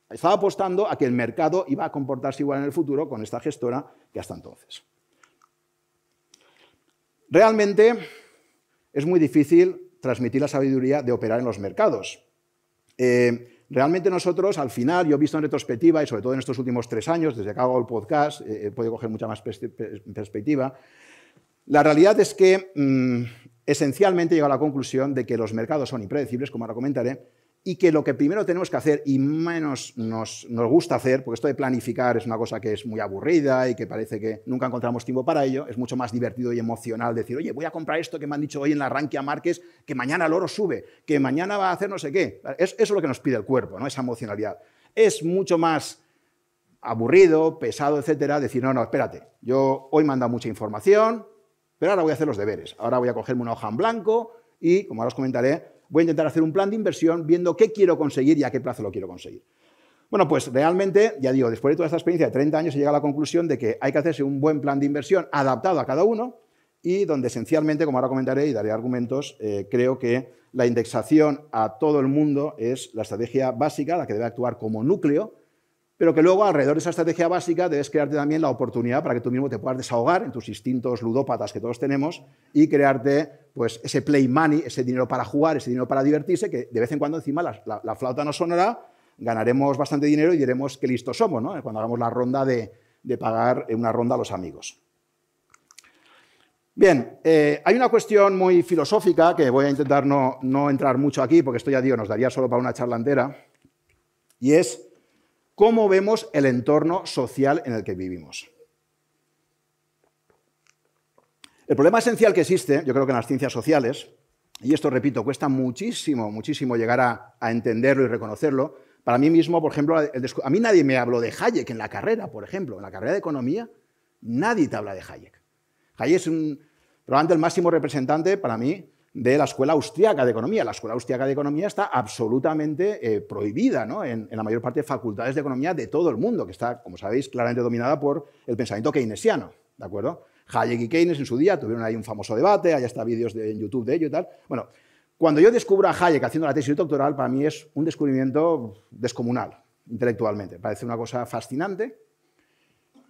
estaba apostando a que el mercado iba a comportarse igual en el futuro con esta gestora que hasta entonces. Realmente es muy difícil transmitir la sabiduría de operar en los mercados. Eh, Realmente nosotros, al final, yo he visto en retrospectiva, y sobre todo en estos últimos tres años, desde que hago el podcast, eh, he podido coger mucha más perspectiva, la realidad es que mm, esencialmente llego a la conclusión de que los mercados son impredecibles, como ahora comentaré, y que lo que primero tenemos que hacer y menos nos, gusta hacer, porque esto de planificar es una cosa que es muy aburrida y que parece que nunca encontramos tiempo para ello, es mucho más divertido y emocional decir, oye, voy a comprar esto que me han dicho hoy en la Rankia Márquez, que mañana el oro sube, que mañana va a hacer no sé qué. Es, eso es lo que nos pide el cuerpo, ¿no? esa emocionalidad. Es mucho más aburrido, pesado, etcétera, decir, no, no, espérate, yo hoy me han dado mucha información, pero ahora voy a hacer los deberes. Ahora voy a cogerme una hoja en blanco y, como ahora os comentaré, voy a intentar hacer un plan de inversión viendo qué quiero conseguir y a qué plazo lo quiero conseguir. Bueno, pues realmente, ya digo, después de toda esta experiencia de 30 años se llega a la conclusión de que hay que hacerse un buen plan de inversión adaptado a cada uno y donde esencialmente, como ahora comentaré y daré argumentos, eh, creo que la indexación a todo el mundo es la estrategia básica, la que debe actuar como núcleo pero que luego alrededor de esa estrategia básica debes crearte también la oportunidad para que tú mismo te puedas desahogar en tus instintos ludópatas que todos tenemos y crearte pues, ese play money, ese dinero para jugar, ese dinero para divertirse, que de vez en cuando encima la, flauta nos sonará, ganaremos bastante dinero y diremos que listos somos, ¿no? cuando hagamos la ronda de, pagar una ronda a los amigos. Bien, eh, hay una cuestión muy filosófica que voy a intentar no, no entrar mucho aquí, porque esto ya digo, nos daría solo para una charla entera, y es cómo vemos el entorno social en el que vivimos. El problema esencial que existe, yo creo que en las ciencias sociales, y esto repito, cuesta muchísimo, muchísimo llegar a, entenderlo y reconocerlo, para mí mismo, por ejemplo, a mí nadie me habló de Hayek en la carrera, por ejemplo, en la carrera de economía, nadie te habla de Hayek. Hayek es un, probablemente el máximo representante para mí de la Escuela Austriaca de Economía. La Escuela Austriaca de Economía está absolutamente eh, prohibida en, la mayor parte de facultades de economía de todo el mundo, que está, como sabéis, claramente dominada por el pensamiento keynesiano. ¿De acuerdo? Hayek y Keynes en su día tuvieron ahí un famoso debate, hay hasta vídeos de, en YouTube de ello y tal. Bueno, cuando yo descubro a Hayek haciendo la tesis doctoral, para mí es un descubrimiento descomunal, intelectualmente. Parece una cosa fascinante.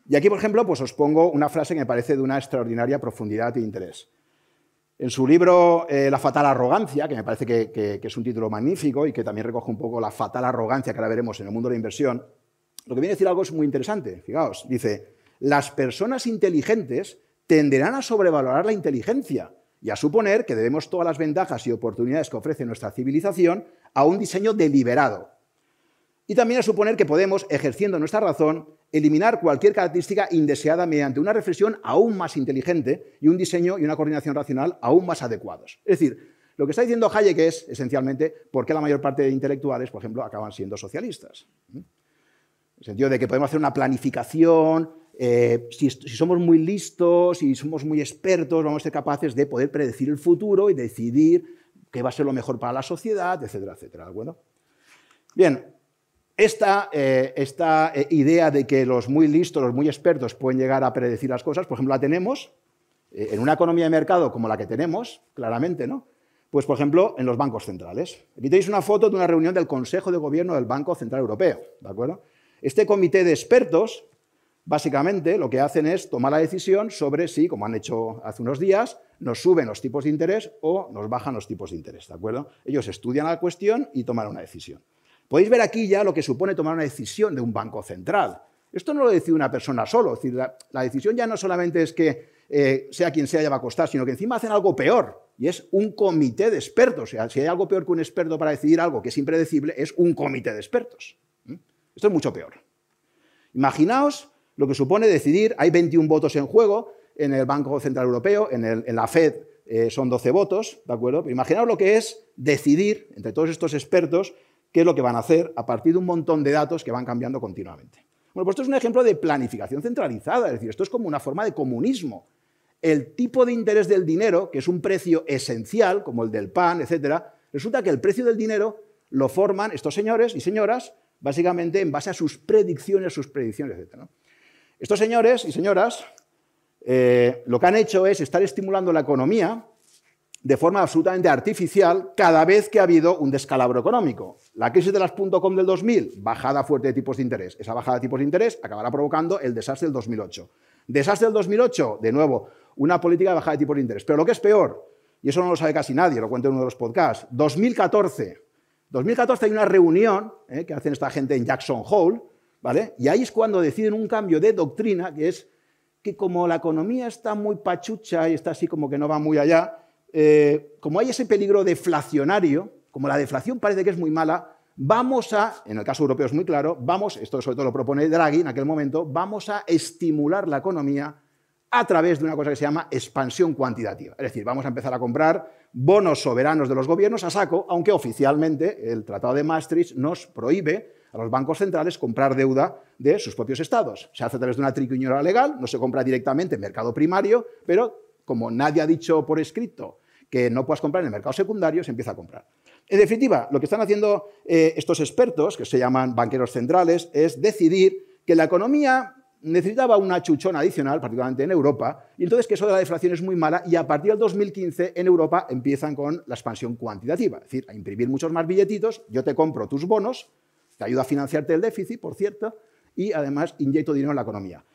Y aquí, por ejemplo, pues os pongo una frase que me parece de una extraordinaria profundidad e interés. En su libro eh, La fatal arrogancia, que me parece que, es un título magnífico y que también recoge un poco la fatal arrogancia que ahora veremos en el mundo de la inversión, lo que viene a decir algo es muy interesante. Fijaos, dice, las personas inteligentes tenderán a sobrevalorar la inteligencia y a suponer que debemos todas las ventajas y oportunidades que ofrece nuestra civilización a un diseño deliberado. Y también a suponer que podemos, ejerciendo nuestra razón, eliminar cualquier característica indeseada mediante una reflexión aún más inteligente y un diseño y una coordinación racional aún más adecuados. Es decir, lo que está diciendo Hayek es, esencialmente, por qué la mayor parte de intelectuales, por ejemplo, acaban siendo socialistas. ¿Mm? En el sentido de que podemos hacer una planificación, eh, si, somos muy listos y somos muy expertos, vamos a ser capaces de poder predecir el futuro y decidir qué va a ser lo mejor para la sociedad, etcétera, etcétera. Bueno, bien, esta, eh, eh, idea de que los muy listos, los muy expertos pueden llegar a predecir las cosas, por ejemplo, la tenemos en una economía de mercado como la que tenemos, claramente, ¿no? Pues, por ejemplo, en los bancos centrales. Aquí tenéis una foto de una reunión del Consejo de Gobierno del Banco Central Europeo, ¿de acuerdo? Este comité de expertos Básicamente lo que hacen es tomar la decisión sobre si, como han hecho hace unos días, nos suben los tipos de interés o nos bajan los tipos de interés, ¿de acuerdo? Ellos estudian la cuestión y toman una decisión. Podéis ver aquí ya lo que supone tomar una decisión de un banco central. Esto no lo decide una persona solo, es decir, la, decisión ya no solamente es que eh, sea quien sea ya va a costar, sino que encima hacen algo peor, y es un comité de expertos. O sea, si hay algo peor que un experto para decidir algo que es impredecible, es un comité de expertos. Esto es mucho peor. Imaginaos lo que supone decidir, hay 21 votos en juego en el Banco Central Europeo, en, la Fed eh, son 12 votos, ¿de acuerdo? imaginaos lo que es decidir entre todos estos expertos qué es lo que van a hacer a partir de un montón de datos que van cambiando continuamente. Bueno, pues esto es un ejemplo de planificación centralizada, es decir, esto es como una forma de comunismo. El tipo de interés del dinero, que es un precio esencial, como el del pan, etcétera, resulta que el precio del dinero lo forman estos señores y señoras básicamente en base a sus predicciones, sus predicciones, etcétera. Estos señores y señoras eh, lo que han hecho es estar estimulando la economía de forma absolutamente artificial cada vez que ha habido un descalabro económico. La crisis de las .com del 2000, bajada fuerte de tipos de interés. Esa bajada de tipos de interés acabará provocando el desastre del 2008. Desastre del 2008, de nuevo, una política de bajada de tipos de interés. Pero lo que es peor, y eso no lo sabe casi nadie, lo cuento en uno de los podcasts, 2014. 2014 hay una reunión eh, que hacen esta gente en Jackson Hole, y ahí es cuando deciden un cambio de doctrina, que es que como la economía está muy pachucha y está así como que no va muy allá, eh, como hay ese peligro deflacionario, como la deflación parece que es muy mala, vamos a, en el caso europeo es muy claro, vamos, esto sobre todo lo propone Draghi en aquel momento, vamos a estimular la economía a través de una cosa que se llama expansión cuantitativa. Es decir, vamos a empezar a comprar bonos soberanos de los gobiernos a saco, aunque oficialmente el Tratado de Maastricht nos prohíbe a los bancos centrales comprar deuda de sus propios estados. Se hace a través de una triquiñora legal, no se compra directamente en mercado primario, pero como nadie ha dicho por escrito que no puedas comprar en el mercado secundario, se empieza a comprar. En definitiva, lo que están haciendo eh, estos expertos, que se llaman banqueros centrales, es decidir que la economía necesitaba una chuchona adicional, particularmente en Europa, y entonces que eso de la deflación es muy mala, y a partir del 2015 en Europa empiezan con la expansión cuantitativa, es decir, a imprimir muchos más billetitos, yo te compro tus bonos, te ayuda a financiarte el déficit, por cierto, y además inyecto dinero en la economía.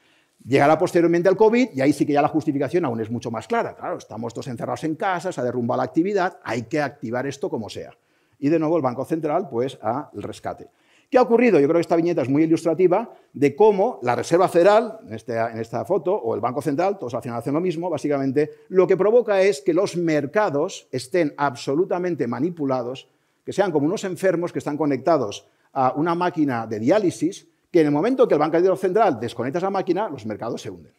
Llegará posteriormente al COVID y ahí sí que ya la justificación aún es mucho más clara. Claro, estamos todos encerrados en casa, se ha derrumbado la actividad, hay que activar esto como sea. Y de nuevo el Banco Central, pues, al rescate. ¿Qué ha ocurrido? Yo creo que esta viñeta es muy ilustrativa de cómo la Reserva Federal, en, este, en esta foto, o el Banco Central, todos al final hacen lo mismo, básicamente, lo que provoca es que los mercados estén absolutamente manipulados, que sean como unos enfermos que están conectados a una máquina de diálisis que en el momento que el Banco Central desconecta esa máquina, los mercados se hunden.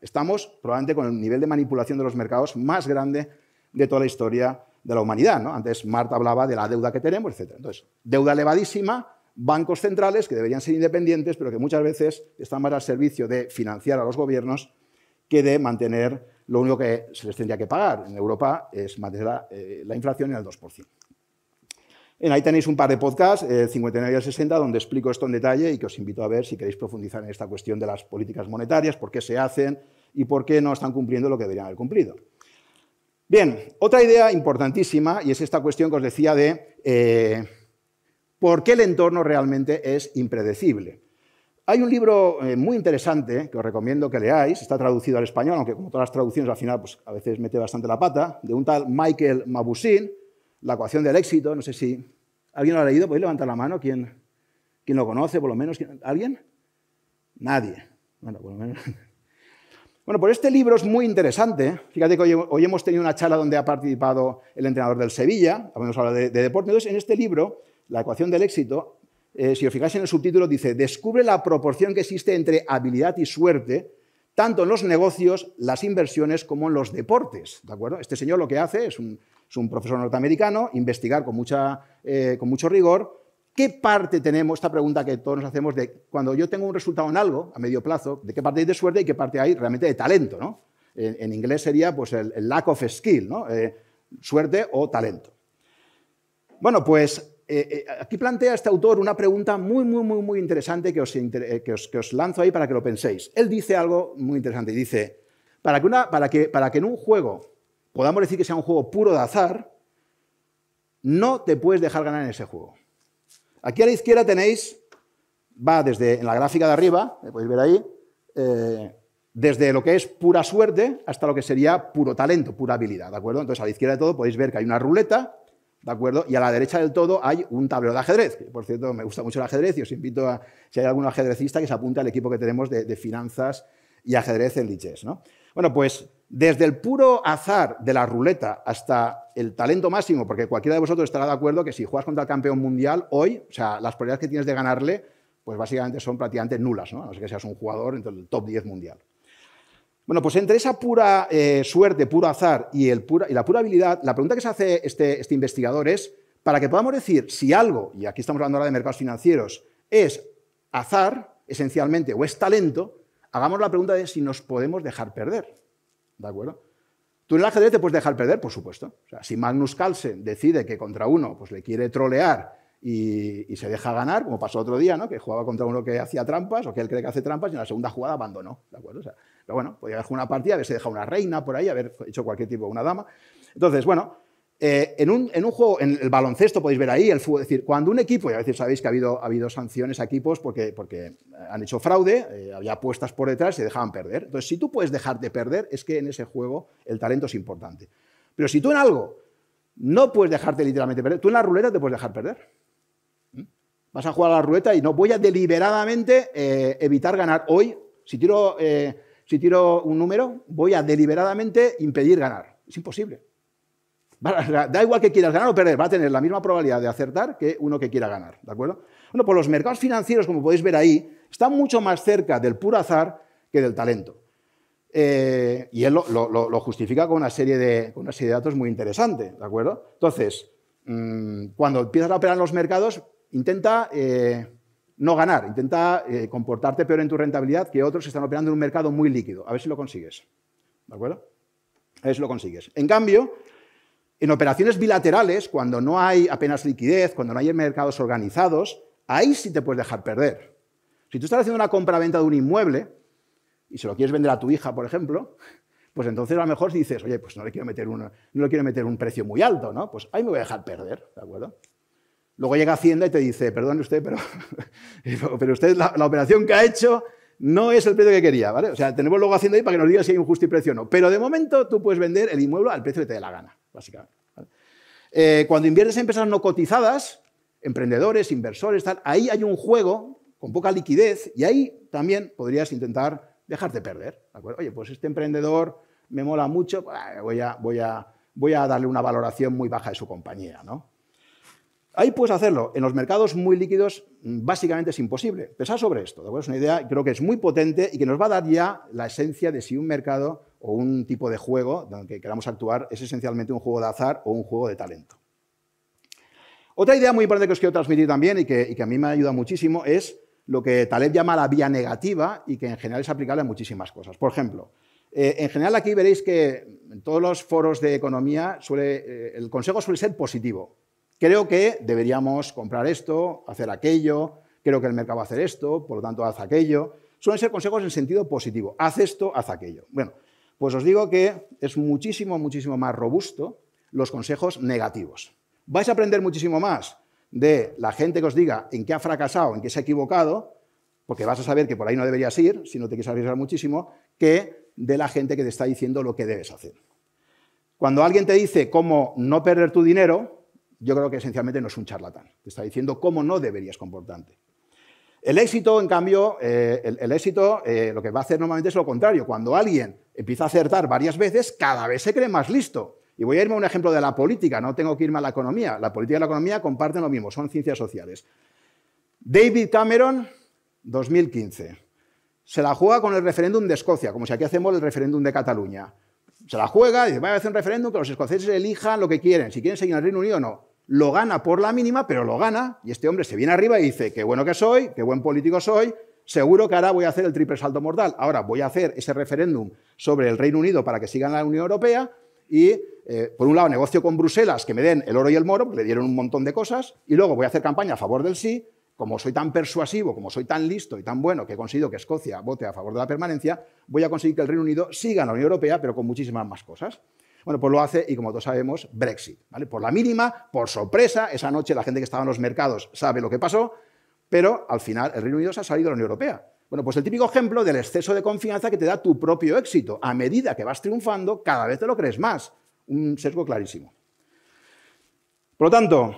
Estamos probablemente con el nivel de manipulación de los mercados más grande de toda la historia de la humanidad. Antes Marta hablaba de la deuda que tenemos, etc. Entonces, deuda elevadísima, bancos centrales que deberían ser independientes, pero que muchas veces están más al servicio de financiar a los gobiernos que de mantener lo único que se les tendría que pagar. En Europa es mantener la, eh, la inflación en el 2% ahí tenéis un par de podcasts, el 59 y el 60, donde explico esto en detalle y que os invito a ver si queréis profundizar en esta cuestión de las políticas monetarias, por qué se hacen y por qué no están cumpliendo lo que deberían haber cumplido. Bien, otra idea importantísima, y es esta cuestión que os decía de eh, por qué el entorno realmente es impredecible. Hay un libro eh, muy interesante que os recomiendo que leáis, está traducido al español, aunque como todas las traducciones al final pues, a veces mete bastante la pata, de un tal Michael Mabusin, La ecuación del éxito, no sé si alguien lo ha leído, podéis levantar la mano, ¿quién, quién lo conoce por lo menos? ¿Alguien? Nadie. Bueno, por lo menos. Bueno, pues este libro es muy interesante. Fíjate que hoy, hemos tenido una charla donde ha participado el entrenador del Sevilla, hemos hablado de, de deporte. Entonces, en este libro, La ecuación del éxito, eh, si os fijáis en el subtítulo, dice, descubre la proporción que existe entre habilidad y suerte, tanto en los negocios, las inversiones, como en los deportes. ¿de acuerdo? Este señor lo que hace es un, profesor norteamericano, investigar con, mucha, eh, con mucho rigor qué parte tenemos, esta pregunta que todos nos hacemos, de cuando yo tengo un resultado en algo, a medio plazo, de qué parte hay de suerte y qué parte hay realmente de talento. ¿no? En, inglés sería pues, el, lack of skill, ¿no? Eh, suerte o talento. Bueno, pues eh, aquí plantea este autor una pregunta muy, muy, muy, muy interesante eh, que os, lanzo ahí para que lo penséis. Él dice algo muy interesante. Dice, para que, para, que, para que en un juego podamos decir que sea un juego puro de azar, no te puedes dejar ganar en ese juego. Aquí a la izquierda tenéis, va desde en la gráfica de arriba, podéis ver ahí, desde lo que es pura suerte hasta lo que sería puro talento, pura habilidad, ¿de acuerdo? Entonces a la izquierda de todo podéis ver que hay una ruleta ¿De acuerdo? Y a la derecha del todo hay un tablero de ajedrez. por cierto, me gusta mucho el ajedrez y os invito a, si hay algún ajedrecista, que se apunte al equipo que tenemos de, finanzas y ajedrez en Lichess. ¿no? Bueno, pues desde el puro azar de la ruleta hasta el talento máximo, porque cualquiera de vosotros estará de acuerdo que si juegas contra el campeón mundial hoy, o sea, las probabilidades que tienes de ganarle, pues básicamente son prácticamente nulas, ¿no? A no ser que seas un jugador entre el top 10 mundial. Bueno, pues entre esa pura eh, suerte, puro azar y, la pura habilidad, la pregunta que se hace este, este, investigador es, para que podamos decir si algo, y aquí estamos hablando ahora de mercados financieros, es azar, esencialmente, o es talento, hagamos la pregunta de si nos podemos dejar perder. ¿De acuerdo? ¿Tú en el ajedrez te puedes dejar perder? Por supuesto. O sea, si Magnus Carlsen decide que contra uno pues, le quiere trolear y, se deja ganar, como pasó otro día, ¿no? que jugaba contra uno que hacía trampas o que él cree que hace trampas y en la segunda jugada abandonó. ¿de acuerdo? O sea, pero bueno, podía haber jugado una partida, haberse dejado una reina por ahí, haber hecho cualquier tipo de una dama. Entonces, bueno, eh, en, un, juego, en el baloncesto podéis ver ahí, el fútbol, es decir, cuando un equipo, y a veces sabéis que ha habido, ha habido sanciones a equipos porque, porque han hecho fraude, eh, había apuestas por detrás y se dejaban perder. Entonces, si tú puedes dejar de perder, es que en ese juego el talento es importante. Pero si tú en algo no puedes dejarte literalmente perder, tú en la ruleta te puedes dejar perder. ¿Mm? Vas a jugar a la ruleta y no voy a deliberadamente eh, evitar ganar hoy. Si tiro si tiro un número, voy a deliberadamente impedir ganar. Es imposible. Da igual que quieras ganar o perder, va a tener la misma probabilidad de acertar que uno que quiera ganar. ¿De acuerdo? Bueno, pues los mercados financieros, como podéis ver ahí, están mucho más cerca del puro azar que del talento. Eh, y él lo, justifica con una, serie de, una serie de datos muy interesantes. ¿De acuerdo? Entonces, mm, cuando empiezas a operar en los mercados, intenta eh, no ganar, intenta eh, comportarte peor en tu rentabilidad que otros que están operando en un mercado muy líquido. A ver si lo consigues. ¿De acuerdo? A ver si lo consigues. En cambio, en operaciones bilaterales, cuando no hay apenas liquidez, cuando no hay mercados organizados, ahí sí te puedes dejar perder. Si tú estás haciendo una compra-venta de un inmueble y se lo quieres vender a tu hija, por ejemplo, pues entonces a lo mejor dices, oye, pues no le quiero meter, un precio muy alto, ¿no? Pues ahí me voy a dejar perder, ¿de acuerdo? Luego llega Hacienda y te dice, perdone usted, pero, pero usted la, operación que ha hecho no es el precio que quería, ¿vale? O sea, tenemos luego Hacienda ahí para que nos diga si hay un justo y precio o no. Pero de momento tú puedes vender el inmueble al precio que te dé la gana, básicamente. Eh, cuando inviertes en empresas no cotizadas, emprendedores, inversores, tal, ahí hay un juego con poca liquidez y ahí también podrías intentar dejarte perder. Oye, pues este emprendedor me mola mucho, voy a, darle una valoración muy baja de su compañía, ¿no? Ahí puedes hacerlo. En los mercados muy líquidos, mm, básicamente es imposible. Pensad sobre esto. Es una idea, creo que es muy potente y que nos va a dar ya la esencia de si un mercado o un tipo de juego donde queramos actuar es esencialmente un juego de azar o un juego de talento. Otra idea muy importante que os quiero transmitir también y que, a mí me ayuda muchísimo es lo que Taleb llama la vía negativa y que en general es aplicable a muchísimas cosas. Por ejemplo, eh, en general aquí veréis que en todos los foros de economía eh, el consejo suele ser positivo. Creo que deberíamos comprar esto, hacer aquello, creo que el mercado va a hacer esto, por lo tanto haz aquello. Suelen ser consejos en sentido positivo. Haz esto, haz aquello. Bueno, pues os digo que es muchísimo, muchísimo más robusto los consejos negativos. Vais a aprender muchísimo más de la gente que os diga en qué ha fracasado, en qué se ha equivocado, porque vas a saber que por ahí no deberías ir, si no te quieres arriesgar muchísimo, que de la gente que te está diciendo lo que debes hacer. Cuando alguien te dice cómo no perder tu dinero, yo creo que esencialmente no es un charlatán. Te está diciendo cómo no deberías comportarte. El éxito, en cambio, eh, el, éxito eh, lo que va a hacer normalmente es lo contrario. Cuando alguien empieza a acertar varias veces, cada vez se cree más listo. Y voy a irme a un ejemplo de la política, no tengo que irme a la economía. La política y la economía comparten lo mismo, son ciencias sociales. David Cameron 2015. Se la juega con el referéndum de Escocia, como si aquí hacemos el referéndum de Cataluña. Se la juega y dice, va a hacer un referéndum que los escoceses elijan lo que quieren, si quieren seguir en el Reino Unido o no. Lo gana por la mínima, pero lo gana. Y este hombre se viene arriba y dice, qué bueno que soy, qué buen político soy, seguro que ahora voy a hacer el triple salto mortal. Ahora voy a hacer ese referéndum sobre el Reino Unido para que sigan la Unión Europea y, eh, por un lado, negocio con Bruselas que me den el oro y el moro, porque le dieron un montón de cosas, y luego voy a hacer campaña a favor del sí, como soy tan persuasivo, como soy tan listo y tan bueno que he conseguido que Escocia vote a favor de la permanencia, voy a conseguir que el Reino Unido siga en la Unión Europea, pero con muchísimas más cosas. Bueno, pues lo hace y como todos sabemos, Brexit. ¿vale? Por la mínima, por sorpresa, esa noche la gente que estaba en los mercados sabe lo que pasó, pero al final el Reino Unido se ha salido de la Unión Europea. Bueno, pues el típico ejemplo del exceso de confianza que te da tu propio éxito. A medida que vas triunfando, cada vez te lo crees más. Un sesgo clarísimo. Por lo tanto,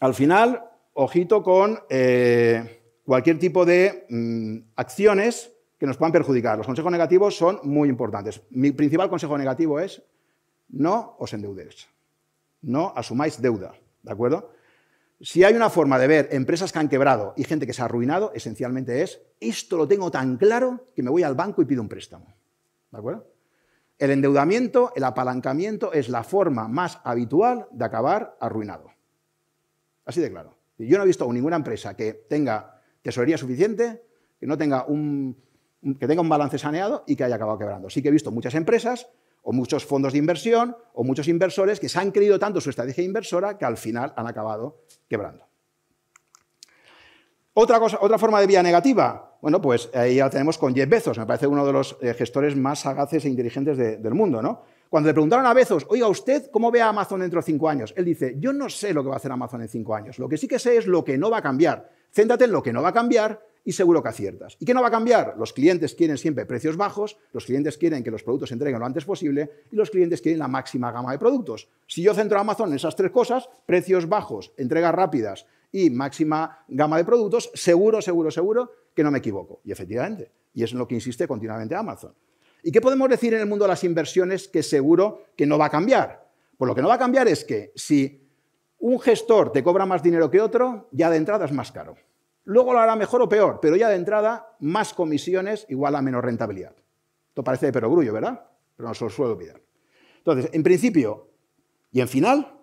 al final, ojito con eh, cualquier tipo de mm, acciones que nos puedan perjudicar. Los consejos negativos son muy importantes. Mi principal consejo negativo es no os endeudéis, no asumáis deuda, ¿de acuerdo? Si hay una forma de ver empresas que han quebrado y gente que se ha arruinado, esencialmente es, esto lo tengo tan claro que me voy al banco y pido un préstamo, ¿de acuerdo? El endeudamiento, el apalancamiento es la forma más habitual de acabar arruinado. Así de claro. Yo no he visto ninguna empresa que tenga tesorería suficiente, que no tenga un, que tenga un balance saneado y que haya acabado quebrando. Sí que he visto muchas empresas o muchos fondos de inversión o muchos inversores que se han creído tanto su estrategia inversora que al final han acabado quebrando. Otra, cosa, otra forma de vía negativa, bueno, pues ahí ya la tenemos con Jeff Bezos, me parece uno de los eh, gestores más sagaces e inteligentes del mundo, ¿no? Cuando le preguntaron a Bezos, oiga, ¿usted cómo ve a Amazon dentro de cinco años? Él dice, yo no sé lo que va a hacer Amazon en cinco años. Lo que sí que sé es lo que no va a cambiar. Céntrate en lo que no va a cambiar y seguro que aciertas. ¿Y qué no va a cambiar? Los clientes quieren siempre precios bajos, los clientes quieren que los productos se entreguen lo antes posible y los clientes quieren la máxima gama de productos. Si yo centro a Amazon en esas tres cosas, precios bajos, entregas rápidas y máxima gama de productos, seguro, seguro, seguro que no me equivoco. Y efectivamente, y es en lo que insiste continuamente Amazon. ¿Y qué podemos decir en el mundo de las inversiones que seguro que no va a cambiar? Pues lo que no va a cambiar es que si un gestor te cobra más dinero que otro, ya de entrada es más caro. Luego lo hará mejor o peor, pero ya de entrada, más comisiones igual a menos rentabilidad. Esto parece de perogrullo, ¿verdad? Pero no se lo suelo olvidar. Entonces, en principio y en final,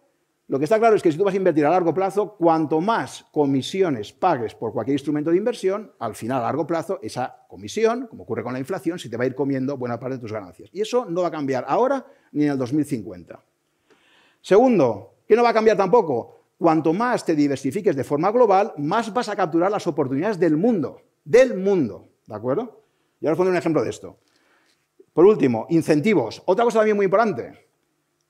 lo que está claro es que si tú vas a invertir a largo plazo, cuanto más comisiones pagues por cualquier instrumento de inversión, al final a largo plazo esa comisión, como ocurre con la inflación, se te va a ir comiendo buena parte de tus ganancias. Y eso no va a cambiar ahora ni en el 2050. Segundo, ¿qué no va a cambiar tampoco? Cuanto más te diversifiques de forma global, más vas a capturar las oportunidades del mundo. Del mundo. ¿De acuerdo? Y ahora os pondré un ejemplo de esto. Por último, incentivos. Otra cosa también muy importante.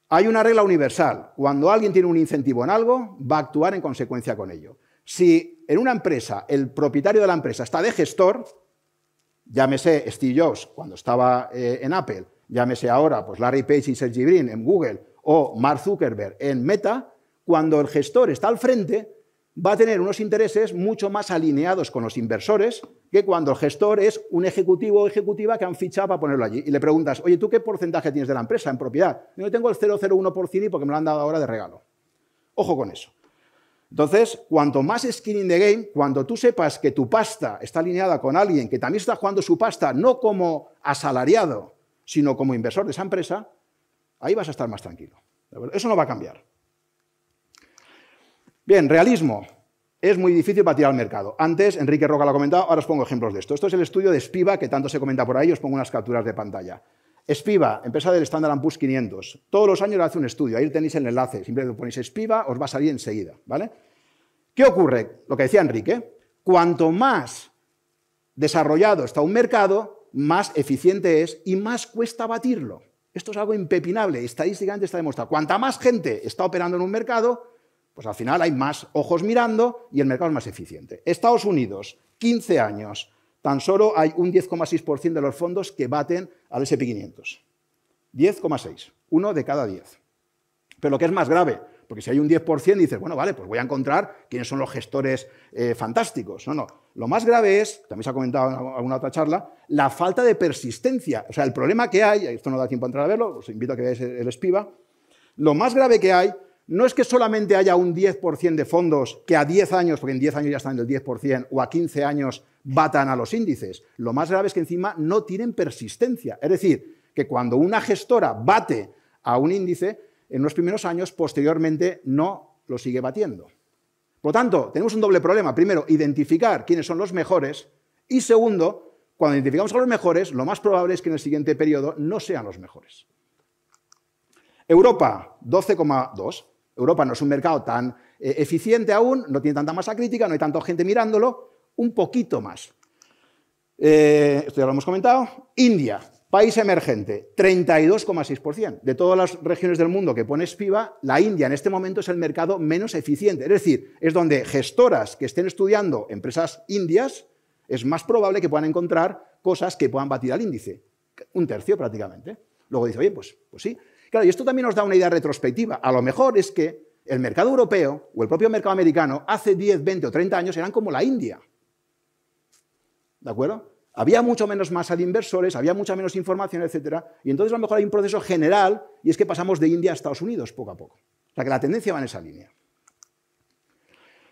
Hay una regla universal. Cuando alguien tiene un incentivo en algo, va a actuar en consecuencia con ello. Si en una empresa el propietario de la empresa está de gestor, llámese Steve Jobs cuando estaba eh, en Apple, llámese ahora pues Larry Page y Sergey Brin en Google o Mark Zuckerberg en Meta, cuando el gestor está al frente, va a tener unos intereses mucho más alineados con los inversores que cuando el gestor es un ejecutivo o ejecutiva que han fichado para ponerlo allí. Y le preguntas, oye, ¿tú qué porcentaje tienes de la empresa en propiedad? Yo tengo el 0,01% porque me lo han dado ahora de regalo. Ojo con eso. Entonces, cuanto más skin in the game, cuando tú sepas que tu pasta está alineada con alguien que también está jugando su pasta no como asalariado, sino como inversor de esa empresa, ahí vas a estar más tranquilo. Eso no va a cambiar. Bien, realismo. Es muy difícil tirar al mercado. Antes, Enrique Roca lo ha comentado, ahora os pongo ejemplos de esto. Esto es el estudio de Spiva, que tanto se comenta por ahí, os pongo unas capturas de pantalla. Spiva, empresa del Standard Poor's 500. Todos los años hace un estudio, ahí tenéis el enlace. Simplemente ponéis Spiva, os va a salir enseguida, ¿vale? ¿Qué ocurre? Lo que decía Enrique, cuanto más desarrollado está un mercado, más eficiente es y más cuesta batirlo. Esto es algo impepinable, estadísticamente está demostrado. Cuanta más gente está operando en un mercado, pues al final hay más ojos mirando y el mercado es más eficiente. Estados Unidos, 15 años, tan solo hay un 10,6% de los fondos que baten al SP500. 10,6, uno de cada 10. Pero lo que es más grave, porque si hay un 10%, dices, bueno, vale, pues voy a encontrar quiénes son los gestores eh, fantásticos. No, no. Lo más grave es, también se ha comentado en alguna otra charla, la falta de persistencia. O sea, el problema que hay, esto no da tiempo a entrar a verlo, os invito a que veáis el SPIVA, lo más grave que hay no es que solamente haya un 10% de fondos que a 10 años, porque en 10 años ya están en el 10%, o a 15 años batan a los índices. Lo más grave es que encima no tienen persistencia. Es decir, que cuando una gestora bate a un índice, en los primeros años, posteriormente no lo sigue batiendo. Por lo tanto, tenemos un doble problema. Primero, identificar quiénes son los mejores. Y segundo, cuando identificamos a los mejores, lo más probable es que en el siguiente periodo no sean los mejores. Europa, 12,2. Europa no es un mercado tan eh, eficiente aún, no tiene tanta masa crítica, no hay tanta gente mirándolo, un poquito más. Eh, esto ya lo hemos comentado. India, país emergente, 32,6%. De todas las regiones del mundo que pone SPIVA, la India en este momento es el mercado menos eficiente. Es decir, es donde gestoras que estén estudiando empresas indias, es más probable que puedan encontrar cosas que puedan batir al índice. Un tercio prácticamente. Luego dice, oye, pues, pues sí, Claro, y esto también nos da una idea retrospectiva. A lo mejor es que el mercado europeo o el propio mercado americano hace 10, 20 o 30 años eran como la India. ¿De acuerdo? Había mucho menos masa de inversores, había mucha menos información, etc. Y entonces a lo mejor hay un proceso general y es que pasamos de India a Estados Unidos poco a poco. O sea que la tendencia va en esa línea.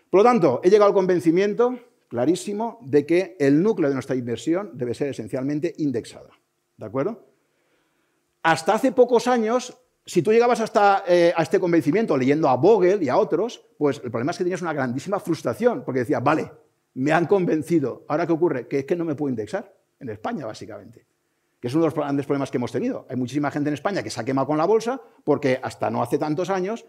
Por lo tanto, he llegado al convencimiento clarísimo de que el núcleo de nuestra inversión debe ser esencialmente indexada. ¿De acuerdo? Hasta hace pocos años, si tú llegabas hasta eh, a este convencimiento leyendo a Vogel y a otros, pues el problema es que tenías una grandísima frustración, porque decías, vale, me han convencido, ¿ahora qué ocurre? Que es que no me puedo indexar en España, básicamente. Que es uno de los grandes problemas que hemos tenido. Hay muchísima gente en España que se ha quemado con la bolsa porque hasta no hace tantos años,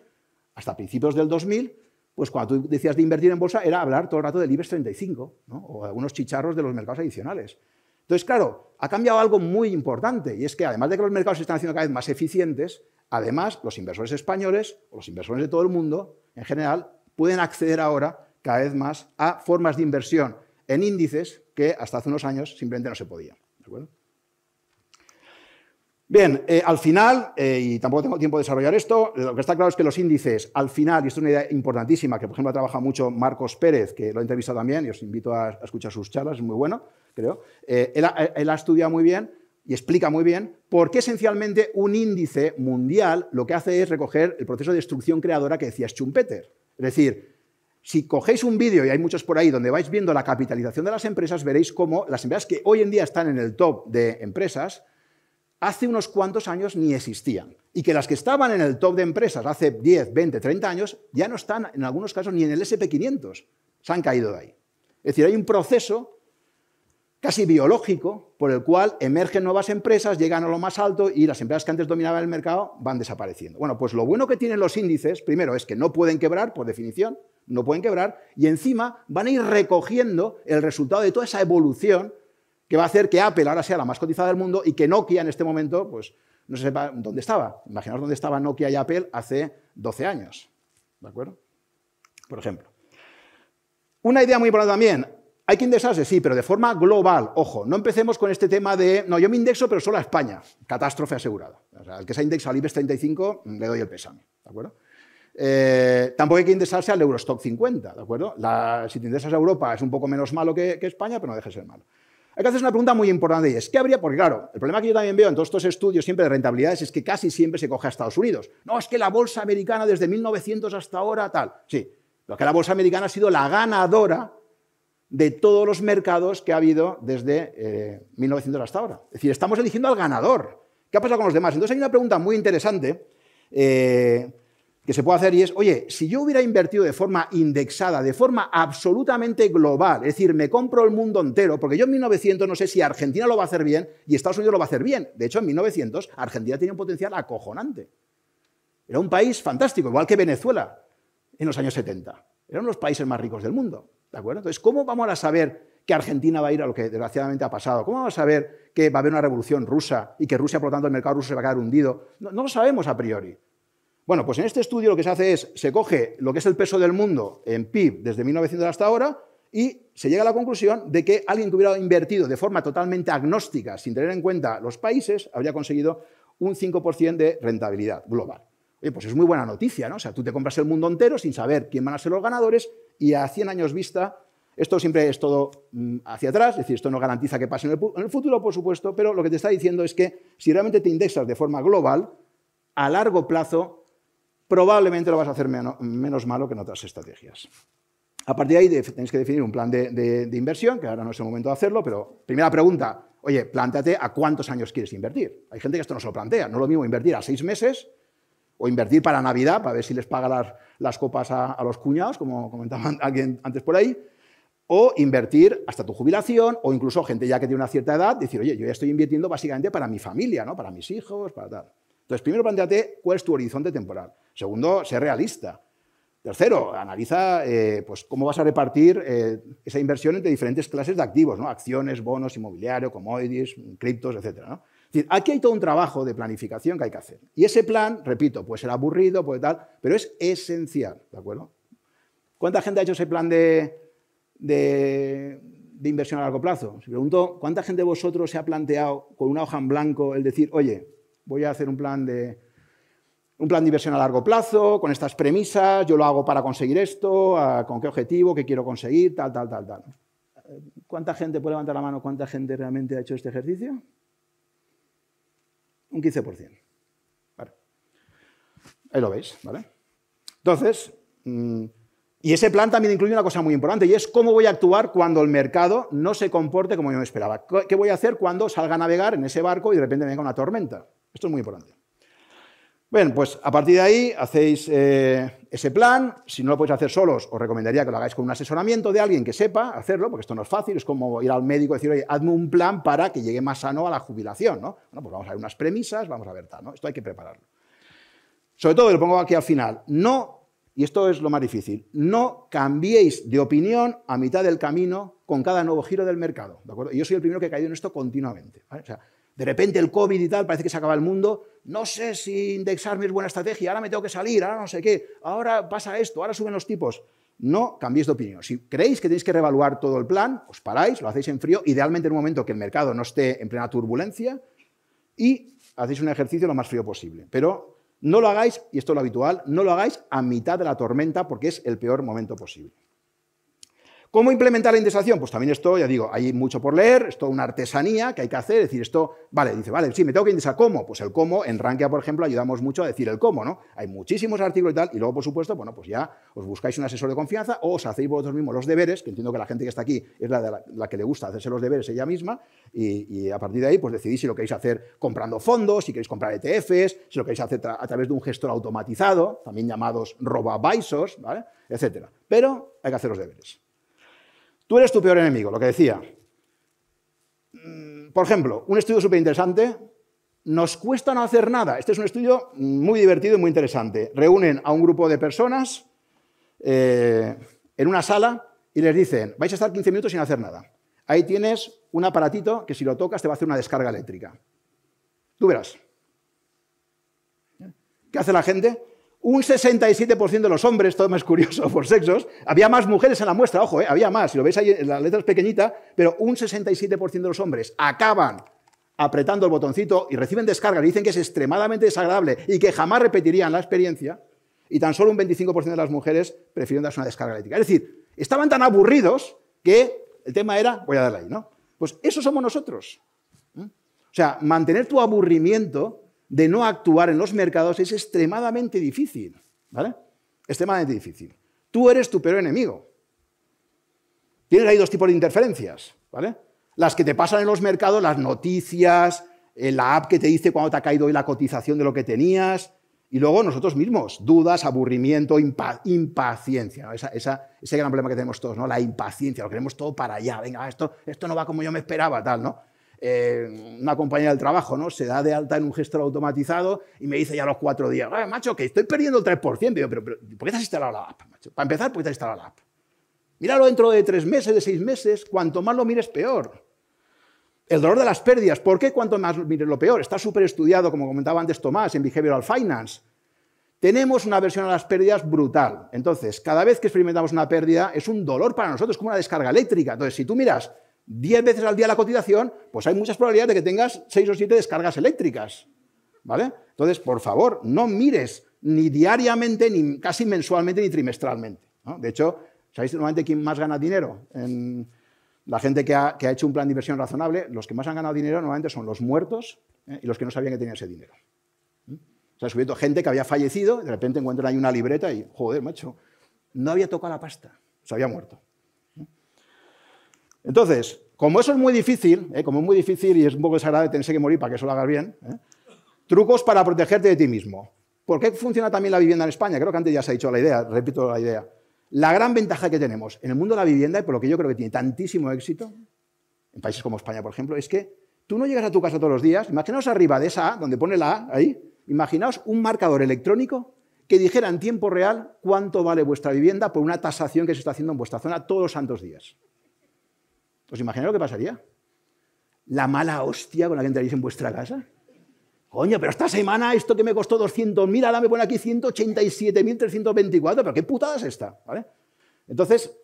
hasta principios del 2000, pues cuando tú decías de invertir en bolsa era hablar todo el rato del IBEX 35 o algunos chicharros de los mercados adicionales. Entonces, claro, ha cambiado algo muy importante y es que además de que los mercados se están haciendo cada vez más eficientes, además los inversores españoles o los inversores de todo el mundo en general pueden acceder ahora cada vez más a formas de inversión en índices que hasta hace unos años simplemente no se podían. Bien, eh, al final, eh, y tampoco tengo tiempo de desarrollar esto, lo que está claro es que los índices, al final, y esto es una idea importantísima, que por ejemplo ha trabajado mucho Marcos Pérez, que lo he entrevistado también, y os invito a escuchar sus charlas, es muy bueno, creo. Eh, él, ha, estudiado muy bien y explica muy bien por qué esencialmente un índice mundial lo que hace es recoger el proceso de destrucción creadora que decía Schumpeter. Es decir, si cogéis un vídeo, y hay muchos por ahí, donde vais viendo la capitalización de las empresas, veréis cómo las empresas que hoy en día están en el top de empresas, hace unos cuantos años ni existían. Y que las que estaban en el top de empresas hace 10, 20, 30 años, ya no están en algunos casos ni en el SP500. Se han caído de ahí. Es decir, hay un proceso casi biológico por el cual emergen nuevas empresas, llegan a lo más alto y las empresas que antes dominaban el mercado van desapareciendo. Bueno, pues lo bueno que tienen los índices, primero, es que no pueden quebrar, por definición, no pueden quebrar, y encima van a ir recogiendo el resultado de toda esa evolución que va a hacer que Apple ahora sea la más cotizada del mundo y que Nokia en este momento, pues no se sepa dónde estaba. Imaginaos dónde estaba Nokia y Apple hace 12 años. ¿De acuerdo? Por ejemplo. Una idea muy importante también, hay que indexarse, sí, pero de forma global. Ojo, no empecemos con este tema de, no, yo me indexo, pero solo a España. Catástrofe asegurada. O sea, el que se ha indexado al IBEX 35, le doy el pésame. ¿De acuerdo? Eh, tampoco hay que indexarse al Eurostock 50, ¿de acuerdo? si te indexas a Europa es un poco menos malo que, España, pero no deje de ser malo. Hay que hacer una pregunta muy importante y es, ¿qué habría? Porque claro, el problema que yo también veo en todos estos estudios siempre de rentabilidades es que casi siempre se coge a Estados Unidos. No, es que la bolsa americana desde 1900 hasta ahora, tal. Sí, lo que la bolsa americana ha sido la ganadora de todos los mercados que ha habido desde 1900 eh, hasta ahora. Es decir, estamos eligiendo al ganador. ¿Qué ha pasado con los demás? Entonces hay una pregunta muy interesante eh, que se puede hacer y es, oye, si yo hubiera invertido de forma indexada, de forma absolutamente global, es decir, me compro el mundo entero, porque yo en 1900 no sé si Argentina lo va a hacer bien y Estados Unidos lo va a hacer bien. De hecho, en 1900 Argentina tenía un potencial acojonante. Era un país fantástico, igual que Venezuela en los años 70. Eran los países más ricos del mundo. Entonces, ¿cómo vamos a saber que Argentina va a ir a lo que desgraciadamente ha pasado? ¿Cómo vamos a saber que va a haber una revolución rusa y que Rusia, por lo tanto, el mercado ruso se va a quedar hundido? No, lo sabemos a priori. Bueno, pues en este estudio lo que se hace es, se coge lo que es el peso del mundo en PIB desde 1900 hasta ahora y se llega a la conclusión de que alguien que hubiera invertido de forma totalmente agnóstica, sin tener en cuenta los países, habría conseguido un 5% de rentabilidad global. Oye, pues es muy buena noticia, ¿no? O sea, tú te compras el mundo entero sin saber quién van a ser los ganadores y a 100 años vista, esto siempre es todo mm, hacia atrás, es decir, esto no garantiza que pase en el futuro, por supuesto, pero lo que te está diciendo es que si realmente te indexas de forma global, a largo plazo, probablemente lo vas a hacer menos malo que en otras estrategias. A partir de ahí tenéis que definir un plan de, inversión, que ahora no es el momento de hacerlo, pero primera pregunta, oye, plántate a cuántos años quieres invertir. Hay gente que esto no se lo plantea, no es lo mismo invertir a seis meses o invertir para Navidad, para ver si les paga las, copas a, los cuñados, como comentaba alguien antes por ahí, o invertir hasta tu jubilación, o incluso gente ya que tiene una cierta edad, decir, oye, yo ya estoy invirtiendo básicamente para mi familia, ¿no? para mis hijos, para tal. Entonces, primero planteate cuál es tu horizonte temporal. Segundo, sé realista. Tercero, analiza eh, pues, cómo vas a repartir eh, esa inversión entre diferentes clases de activos, ¿no? acciones, bonos, inmobiliario, commodities, criptos, etc. Aquí hay todo un trabajo de planificación que hay que hacer. Y ese plan, repito, puede ser aburrido, puede tal, pero es esencial, ¿de acuerdo? ¿Cuánta gente ha hecho ese plan de inversión a largo plazo? Si pregunto, ¿cuánta gente de vosotros se ha planteado con una hoja en blanco el decir, oye, voy a hacer un plan de un plan de inversión a largo plazo, con estas premisas, yo lo hago para conseguir esto, con qué objetivo, qué quiero conseguir, tal, tal, tal, tal. ¿Cuánta gente puede levantar la mano? ¿Cuánta gente realmente ha hecho este ejercicio? Un 15%. Vale. Ahí lo veis, ¿vale? Entonces, mm, y ese plan también incluye una cosa muy importante, y es cómo voy a actuar cuando el mercado no se comporte como yo me esperaba. ¿Qué voy a hacer cuando salga a navegar en ese barco y de repente venga una tormenta? Esto es muy importante. Bien, pues a partir de ahí hacéis eh, ese plan. Si no lo podéis hacer solos, os recomendaría que lo hagáis con un asesoramiento de alguien que sepa hacerlo, porque esto no es fácil. Es como ir al médico y decir, oye, hazme un plan para que llegue más sano a la jubilación. ¿no? Bueno, pues vamos a ver unas premisas, vamos a ver tal. ¿no? Esto hay que prepararlo. Sobre todo, lo pongo aquí al final, no, y esto es lo más difícil, no cambiéis de opinión a mitad del camino con cada nuevo giro del mercado. ¿de acuerdo? Y yo soy el primero que he caído en esto continuamente. O sea, de repente el COVID y tal, parece que se acaba el mundo, no sé si indexarme es buena estrategia, ahora me tengo que salir, ahora no sé qué, ahora pasa esto, ahora suben los tipos. No cambiéis de opinión. Si creéis que tenéis que reevaluar todo el plan, os paráis, lo hacéis en frío, idealmente en un momento que el mercado no esté en plena turbulencia y hacéis un ejercicio lo más frío posible. Pero no lo hagáis, y esto es lo habitual, no lo hagáis a mitad de la tormenta porque es el peor momento posible. ¿Cómo implementar la indexación? Pues también esto, ya digo, hay mucho por leer, es toda una artesanía que hay que hacer, es decir, esto, vale, dice, vale, sí, me tengo que indexar cómo, pues el cómo, en Rankia, por ejemplo, ayudamos mucho a decir el cómo, ¿no? Hay muchísimos artículos y tal, y luego, por supuesto, bueno, pues ya os buscáis un asesor de confianza o os hacéis vosotros mismos los deberes, que entiendo que la gente que está aquí es la, la, que le gusta hacerse los deberes ella misma, y, a partir de ahí, pues decidís si lo queréis hacer comprando fondos, si queréis comprar ETFs, si lo queréis hacer a través de un gestor automatizado, también llamados robo-advisors, ¿vale? Etcétera. Pero hay que hacer los deberes. Tú eres tu peor enemigo, lo que decía. Mm, por ejemplo, un estudio súper interesante. Nos cuesta no hacer nada. Este es un estudio muy divertido y muy interesante. Reúnen a un grupo de personas eh, en una sala y les dicen, vais a estar 15 minutos sin hacer nada. Ahí tienes un aparatito que si lo tocas te va a hacer una descarga eléctrica. Tú verás. ¿Qué hace la gente? Un 67% de los hombres, todo más curioso por sexos, había más mujeres en la muestra, ojo, eh, había más, si lo veis ahí, la letra es pequeñita, pero un 67% de los hombres acaban apretando el botoncito y reciben descarga, y dicen que es extremadamente desagradable y que jamás repetirían la experiencia, y tan solo un 25% de las mujeres prefieren darse una descarga eléctrica. Es decir, estaban tan aburridos que el tema era, voy a darle ahí, ¿no? Pues eso somos nosotros. O sea, mantener tu aburrimiento de no actuar en los mercados es extremadamente difícil, ¿vale? Extremadamente difícil. Tú eres tu peor enemigo. Tienes ahí dos tipos de interferencias, ¿vale? Las que te pasan en los mercados, las noticias, eh, la app que te dice cuándo te ha caído hoy la cotización de lo que tenías, y luego nosotros mismos, dudas, aburrimiento, impaciencia. ese gran problema que tenemos todos, ¿no? La impaciencia, lo queremos todo para allá. Venga, esto, esto no va como yo me esperaba, tal, ¿no? Eh, una compañía del trabajo, ¿no? Se da de alta en un gestor automatizado y me dice ya a los cuatro días, macho, que estoy perdiendo el 3%. Digo, pero, pero, ¿por qué te has instalado la app, macho? Para empezar, ¿por qué te has instalado la app? Míralo dentro de tres meses, de seis meses, cuanto más lo mires, peor. El dolor de las pérdidas, ¿por qué cuanto más mires lo peor? Está súper estudiado, como comentaba antes Tomás, en Behavioral Finance. tenemos una versión a las pérdidas brutal. Entonces, cada vez que experimentamos una pérdida es un dolor para nosotros, como una descarga eléctrica. Entonces, si tú miras 10 veces al día la cotización, pues hay muchas probabilidades de que tengas 6 o 7 descargas eléctricas. ¿Vale? Entonces, por favor, no mires ni diariamente, ni casi mensualmente, ni trimestralmente. De hecho, ¿sabéis normalmente quién más gana dinero? En la gente que ha, hecho un plan de inversión razonable, los que más han ganado dinero normalmente son los muertos ¿eh? y los que no sabían que tenían ese dinero. O sea, subiendo gente que había fallecido, de repente encuentran ahí una libreta y, joder, macho, no había tocado la pasta, se había muerto. Entonces, como eso es muy difícil, ¿eh? como es muy difícil y es un poco desagradable tenerse que morir para que eso lo hagas bien, ¿eh? trucos para protegerte de ti mismo. ¿Por qué funciona también la vivienda en España? Creo que antes ya se ha dicho la idea, repito la idea. La gran ventaja que tenemos en el mundo de la vivienda, y por lo que yo creo que tiene tantísimo éxito, en países como España, por ejemplo, es que tú no llegas a tu casa todos los días, imaginaos arriba de esa A, donde pone la A, ahí, imaginaos un marcador electrónico que dijera en tiempo real cuánto vale vuestra vivienda por una tasación que se está haciendo en vuestra zona todos los santos días. ¿Os imagináis lo que pasaría? La mala hostia con la que entraréis en vuestra casa. Coño, pero esta semana esto que me costó 200.000, ahora me pone aquí 187.324, pero qué putada es esta, ¿vale? Entonces,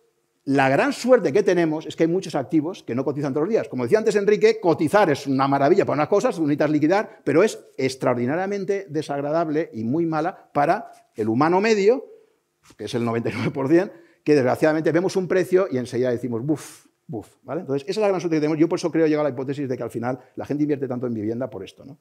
la gran suerte que tenemos es que hay muchos activos que no cotizan todos los días. Como decía antes Enrique, cotizar es una maravilla para unas cosas, necesitas liquidar, pero es extraordinariamente desagradable y muy mala para el humano medio, que es el 99%, que desgraciadamente vemos un precio y enseguida decimos, buf, Entonces, esa es la gran suerte que tenemos. Yo por eso creo llegar a la hipótesis de que al final la gente invierte tanto en vivienda por esto. ¿no?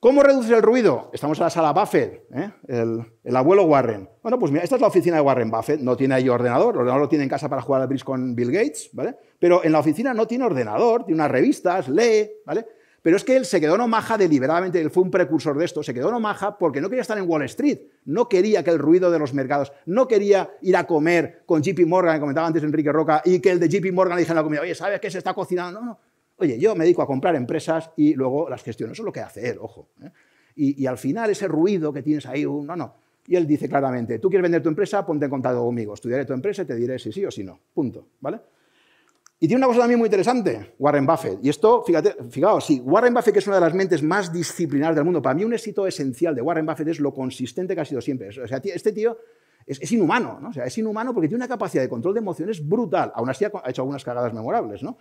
¿Cómo reducir el ruido? Estamos en la sala Buffett, ¿eh? el, abuelo Warren. Bueno, pues mira, esta es la oficina de Warren Buffett. No tiene ahí ordenador, el ordenador lo tiene en casa para jugar al bridge con Bill Gates, ¿vale? Pero en la oficina no tiene ordenador, tiene unas revistas, lee, ¿vale? Pero es que él se quedó no maja deliberadamente, él fue un precursor de esto, se quedó no maja porque no quería estar en Wall Street, no quería que el ruido de los mercados, no quería ir a comer con JP Morgan, que comentaba antes Enrique Roca, y que el de JP Morgan le dijera a la comida, oye, ¿sabes qué se está cocinando? No, no. Oye, yo me dedico a comprar empresas y luego las gestiono. Eso es lo que hace él, ojo. ¿eh? y, al final ese ruido que tienes ahí, no, no. Y él dice claramente, tú quieres vender tu empresa, ponte en contacto conmigo, estudiaré tu empresa y te diré si sí o si no. Punto. ¿Vale? Y tiene una cosa también muy interesante, Warren Buffett. Y esto, fíjate, fijaos, sí, Warren Buffett, que es una de las mentes más disciplinadas del mundo, para mí un éxito esencial de Warren Buffett es lo consistente que ha sido siempre. O sea, este tío es, inhumano, ¿no? O sea, es inhumano porque tiene una capacidad de control de emociones brutal. Aún así ha hecho algunas cagadas memorables, ¿no?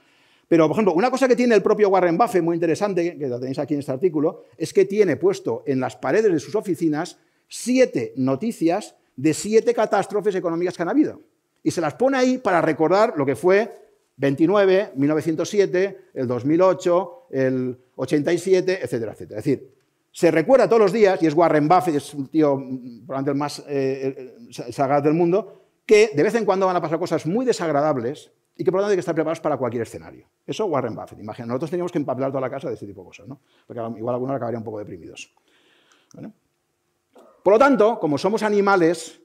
Pero, por ejemplo, una cosa que tiene el propio Warren Buffett, muy interesante, que lo tenéis aquí en este artículo, es que tiene puesto en las paredes de sus oficinas siete noticias de siete catástrofes económicas que han habido. Y se las pone ahí para recordar lo que fue 29, 1907, el 2008, el 87, etcétera, etcétera. Es decir, se recuerda todos los días, y es Warren Buffett, es un tío mm, probablemente el más eh, eh, sagaz del mundo, que de vez en cuando van a pasar cosas muy desagradables y que por lo tanto hay que estar preparados para cualquier escenario. Eso Warren Buffett. Imagina, nosotros teníamos que empapelar toda la casa de este tipo de cosas, ¿no? porque igual algunos acabarían un poco deprimidos. Por lo tanto, como somos animales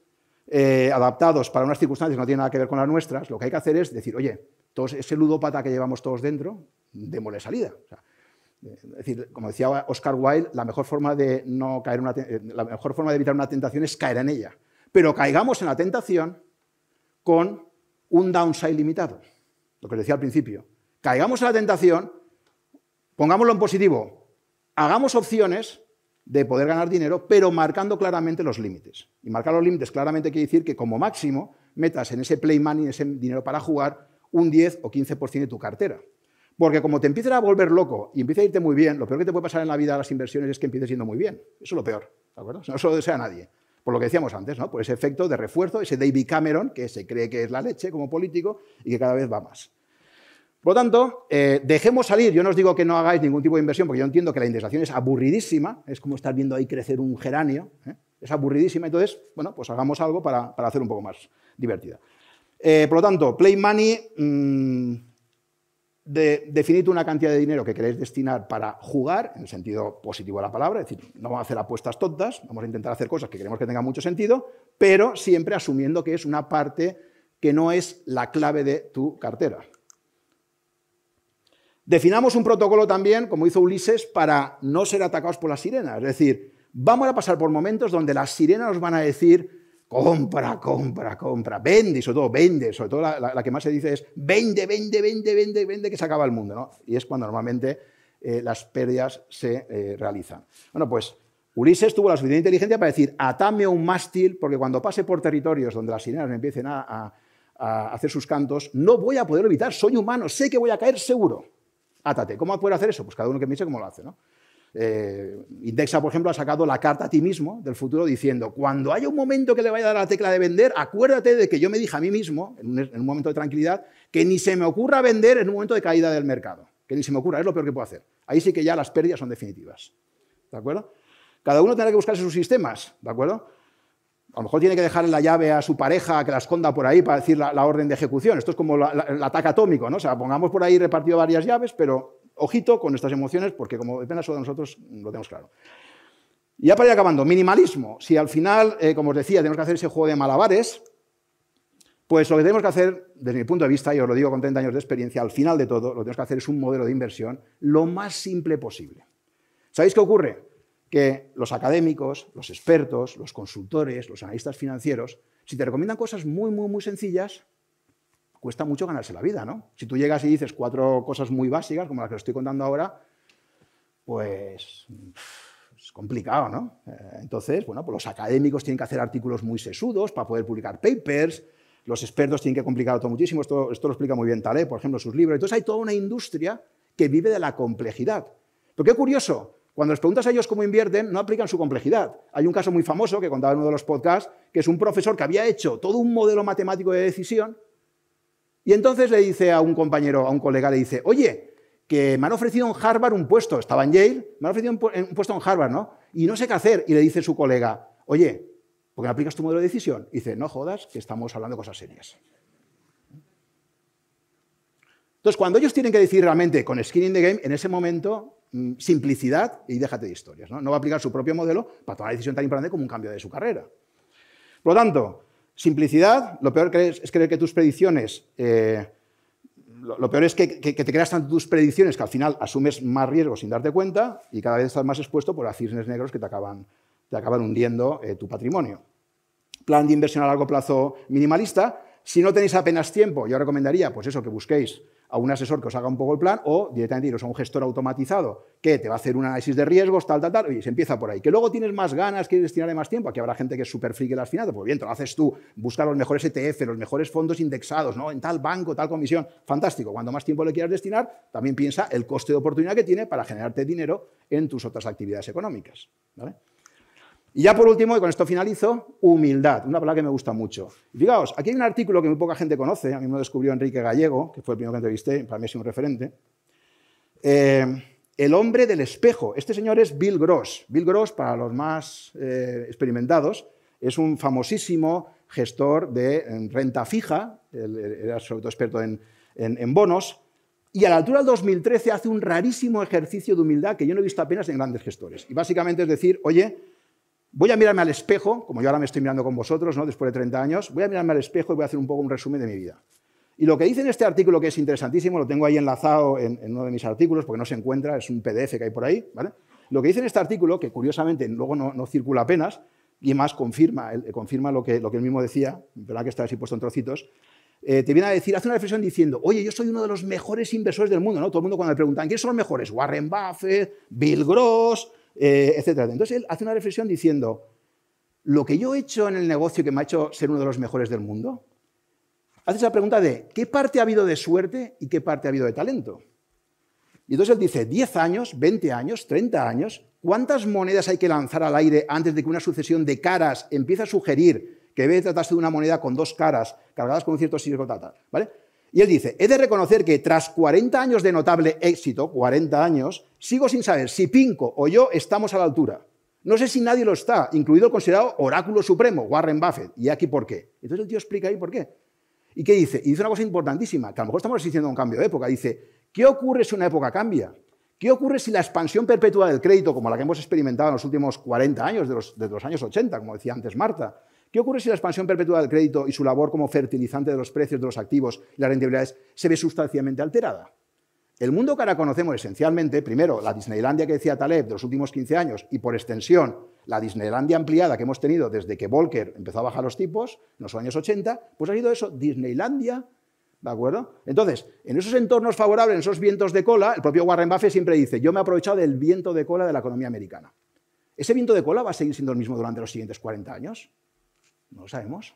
eh, adaptados para unas circunstancias que no tienen nada que ver con las nuestras, lo que hay que hacer es decir, oye, todos, ese ludópata que llevamos todos dentro, démosle salida. es decir, como decía Oscar Wilde, la mejor forma de no caer una, eh, la mejor forma de evitar una tentación es caer en ella. Pero caigamos en la tentación con un downside limitado, lo que os decía al principio. Caigamos en la tentación, pongámoslo en positivo, hagamos opciones de poder ganar dinero, pero marcando claramente los límites. Y marcar los límites claramente quiere decir que como máximo metas en ese play money, ese dinero para jugar, un 10 o 15% de tu cartera. Porque como te empieces a volver loco y empieza a irte muy bien, lo peor que te puede pasar en la vida de las inversiones es que empieces siendo muy bien. Eso es lo peor, ¿de acuerdo? No se lo desea a nadie por lo que decíamos antes, ¿no? por ese efecto de refuerzo, ese David Cameron, que se cree que es la leche como político y que cada vez va más. Por lo tanto, eh, dejemos salir, yo no os digo que no hagáis ningún tipo de inversión, porque yo entiendo que la indexación es aburridísima, es como estar viendo ahí crecer un geranio, ¿eh? es aburridísima, entonces, bueno, pues hagamos algo para, para hacer un poco más divertida. Eh, por lo tanto, Play Money, mm, de, definid una cantidad de dinero que queréis destinar para jugar, en el sentido positivo de la palabra, es decir, no vamos a hacer apuestas tontas, vamos a intentar hacer cosas que queremos que tengan mucho sentido, pero siempre asumiendo que es una parte que no es la clave de tu cartera. Definamos un protocolo también, como hizo Ulises, para no ser atacados por las sirenas. Es decir, vamos a pasar por momentos donde las sirenas nos van a decir compra, compra, compra, vende, sobre todo vende, sobre todo la, que más se dice es vende, vende, vende, vende, vende, que se acaba el mundo, ¿no? Y es cuando normalmente eh, las pérdidas se eh, realizan. Bueno, pues Ulises tuvo la suficiente inteligencia para decir, atame un mástil, porque cuando pase por territorios donde las sirenas me empiecen a, hacer sus cantos, no voy a poder evitar, soy humano, sé que voy a caer seguro. Átate. ¿Cómo puede hacer eso? Pues cada uno que dice cómo lo hace. ¿no? Eh, Indexa, por ejemplo, ha sacado la carta a ti mismo del futuro diciendo, cuando haya un momento que le vaya a dar la tecla de vender, acuérdate de que yo me dije a mí mismo, en un, momento de tranquilidad, que ni se me ocurra vender en un momento de caída del mercado. Que ni se me ocurra, es lo peor que puedo hacer. Ahí sí que ya las pérdidas son definitivas. ¿De acuerdo? Cada uno tendrá que buscarse sus sistemas, ¿de acuerdo? A lo mejor tiene que dejarle la llave a su pareja que la esconda por ahí para decir la, orden de ejecución. Esto es como el ataque atómico, ¿no? O sea, pongamos por ahí repartido varias llaves, pero ojito con nuestras emociones, porque como depende de nosotros, lo tenemos claro. Y ya para ir acabando, minimalismo. Si al final, eh, como os decía, tenemos que hacer ese juego de malabares, pues lo que tenemos que hacer, desde mi punto de vista, y os lo digo con 30 años de experiencia, al final de todo, lo que tenemos que hacer es un modelo de inversión lo más simple posible. ¿Sabéis qué ocurre? que los académicos, los expertos, los consultores, los analistas financieros, si te recomiendan cosas muy, muy, muy sencillas, cuesta mucho ganarse la vida, ¿no? Si tú llegas y dices cuatro cosas muy básicas, como las que os estoy contando ahora, pues es complicado, ¿no? Eh, entonces, bueno, pues los académicos tienen que hacer artículos muy sesudos para poder publicar papers, los expertos tienen que complicar todo muchísimo, esto, esto lo explica muy bien Taleb, por ejemplo, sus libros. Entonces hay toda una industria que vive de la complejidad. Pero qué curioso, cuando les preguntas a ellos cómo invierten, no aplican su complejidad. Hay un caso muy famoso que contaba en uno de los podcasts, que es un profesor que había hecho todo un modelo matemático de decisión y entonces le dice a un compañero, a un colega, le dice, oye, que me han ofrecido en Harvard un puesto, estaba en Yale, me han ofrecido un puesto en Harvard, ¿no? Y no sé qué hacer. Y le dice su colega, oye, ¿por qué no aplicas tu modelo de decisión? Y dice, no jodas, que estamos hablando de cosas serias. Entonces, cuando ellos tienen que decir realmente con skin in the game, en ese momento Mm, simplicidad y déjate de historias. ¿no? va a aplicar su propio modelo para tomar una decisión tan importante como un cambio de su carrera. Por lo tanto, simplicidad, lo peor es, creer que tus predicciones, eh, lo, peor es que, te creas tanto tus predicciones que al final asumes más riesgo sin darte cuenta y cada vez estás más expuesto por a cisnes negros que te acaban, te acaban hundiendo eh, tu patrimonio. Plan de inversión a largo plazo minimalista. Si no tenéis apenas tiempo, yo recomendaría pues eso, que busquéis a un asesor que os haga un poco el plan o directamente iros a un gestor automatizado que te va a hacer un análisis de riesgos, tal, tal, tal, y se empieza por ahí. Que luego tienes más ganas, quieres destinarle más tiempo, aquí habrá gente que es súper friki de las finanzas, pues bien, te lo haces tú, busca los mejores ETF, los mejores fondos indexados, ¿no? en tal banco, tal comisión, fantástico. Cuando más tiempo le quieras destinar, también piensa el coste de oportunidad que tiene para generarte dinero en tus otras actividades económicas. ¿vale? Y ya por último, y con esto finalizo, humildad, una palabra que me gusta mucho. fijaos, aquí hay un artículo que muy poca gente conoce, a mí me lo descubrió Enrique Gallego, que fue el primero que entrevisté, para mí es un referente. Eh, el hombre del espejo. Este señor es Bill Gross. Bill Gross, para los más eh, experimentados, es un famosísimo gestor de renta fija, era sobre todo experto en, en bonos, y a la altura del 2013 hace un rarísimo ejercicio de humildad que yo no he visto apenas en grandes gestores. Y básicamente es decir, oye, Voy a mirarme al espejo, como yo ahora me estoy mirando con vosotros, ¿no? después de 30 años, voy a mirarme al espejo y voy a hacer un poco un resumen de mi vida. Y lo que dice en este artículo, que es interesantísimo, lo tengo ahí enlazado en, uno de mis artículos, porque no se encuentra, es un PDF que hay por ahí, ¿vale? Lo que dice en este artículo, que curiosamente luego no, circula apenas, y más confirma, confirma lo, que, lo él mismo decía, verdad que está así puesto en trocitos, eh, te viene a decir, hace una reflexión diciendo, oye, yo soy uno de los mejores inversores del mundo, ¿no? Todo el mundo cuando me preguntan, ¿quiénes son los mejores? Warren Buffett, Bill Gross, eh, etc. Entonces él hace una reflexión diciendo, lo que yo he hecho en el negocio que me ha hecho ser uno de los mejores del mundo? Haces la pregunta de ¿qué parte ha habido de suerte y qué parte ha habido de talento? Y entonces él dice, 10 años, 20 años, 30 años, ¿cuántas monedas hay que lanzar al aire antes de que una sucesión de caras empiece a sugerir que debe tratarse de una moneda con dos caras, cargadas con un cierto tal, ¿vale? Y él dice, he de reconocer que tras 40 años de notable éxito, 40 años, sigo sin saber si Pinco o yo estamos a la altura. No sé si nadie lo está, incluido el considerado oráculo supremo, Warren Buffett. ¿Y aquí por qué? Entonces el tío explica ahí por qué. ¿Y qué dice? Y dice una cosa importantísima, que a lo mejor estamos asistiendo a un cambio de época. Dice, ¿qué ocurre si una época cambia? ¿Qué ocurre si la expansión perpetua del crédito, como la que hemos experimentado en los últimos 40 años, de los, de los años 80, como decía antes Marta, ¿Qué ocurre si la expansión perpetua del crédito y su labor como fertilizante de los precios de los activos y las rentabilidades se ve sustancialmente alterada? El mundo que ahora conocemos esencialmente, primero, la Disneylandia que decía Taleb de los últimos 15 años y por extensión la Disneylandia ampliada que hemos tenido desde que Volcker empezó a bajar los tipos en los años 80, pues ha sido eso, Disneylandia, ¿de acuerdo? Entonces, en esos entornos favorables, en esos vientos de cola, el propio Warren Buffett siempre dice, yo me he aprovechado del viento de cola de la economía americana. ¿Ese viento de cola va a seguir siendo el mismo durante los siguientes 40 años? No lo sabemos.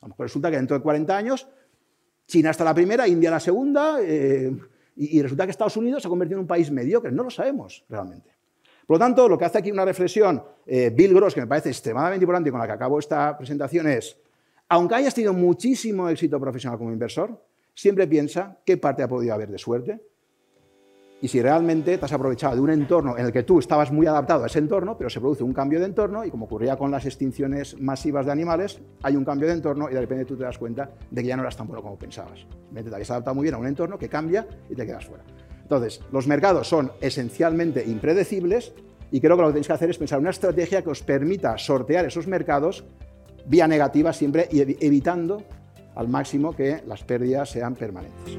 A lo mejor resulta que dentro de 40 años China está la primera, India la segunda, eh, y, resulta que Estados Unidos se ha convertido en un país mediocre. No lo sabemos realmente. Por lo tanto, lo que hace aquí una reflexión eh, Bill Gross, que me parece extremadamente importante y con la que acabo esta presentación, es, aunque hayas tenido muchísimo éxito profesional como inversor, siempre piensa qué parte ha podido haber de suerte y si realmente te has aprovechado de un entorno en el que tú estabas muy adaptado a ese entorno, pero se produce un cambio de entorno y como ocurría con las extinciones masivas de animales, hay un cambio de entorno y de repente tú te das cuenta de que ya no eras tan bueno como pensabas. Te habías adaptado muy bien a un entorno que cambia y te quedas fuera. Entonces, los mercados son esencialmente impredecibles y creo que lo que tenéis que hacer es pensar una estrategia que os permita sortear esos mercados vía negativa siempre evitando al máximo que las pérdidas sean permanentes.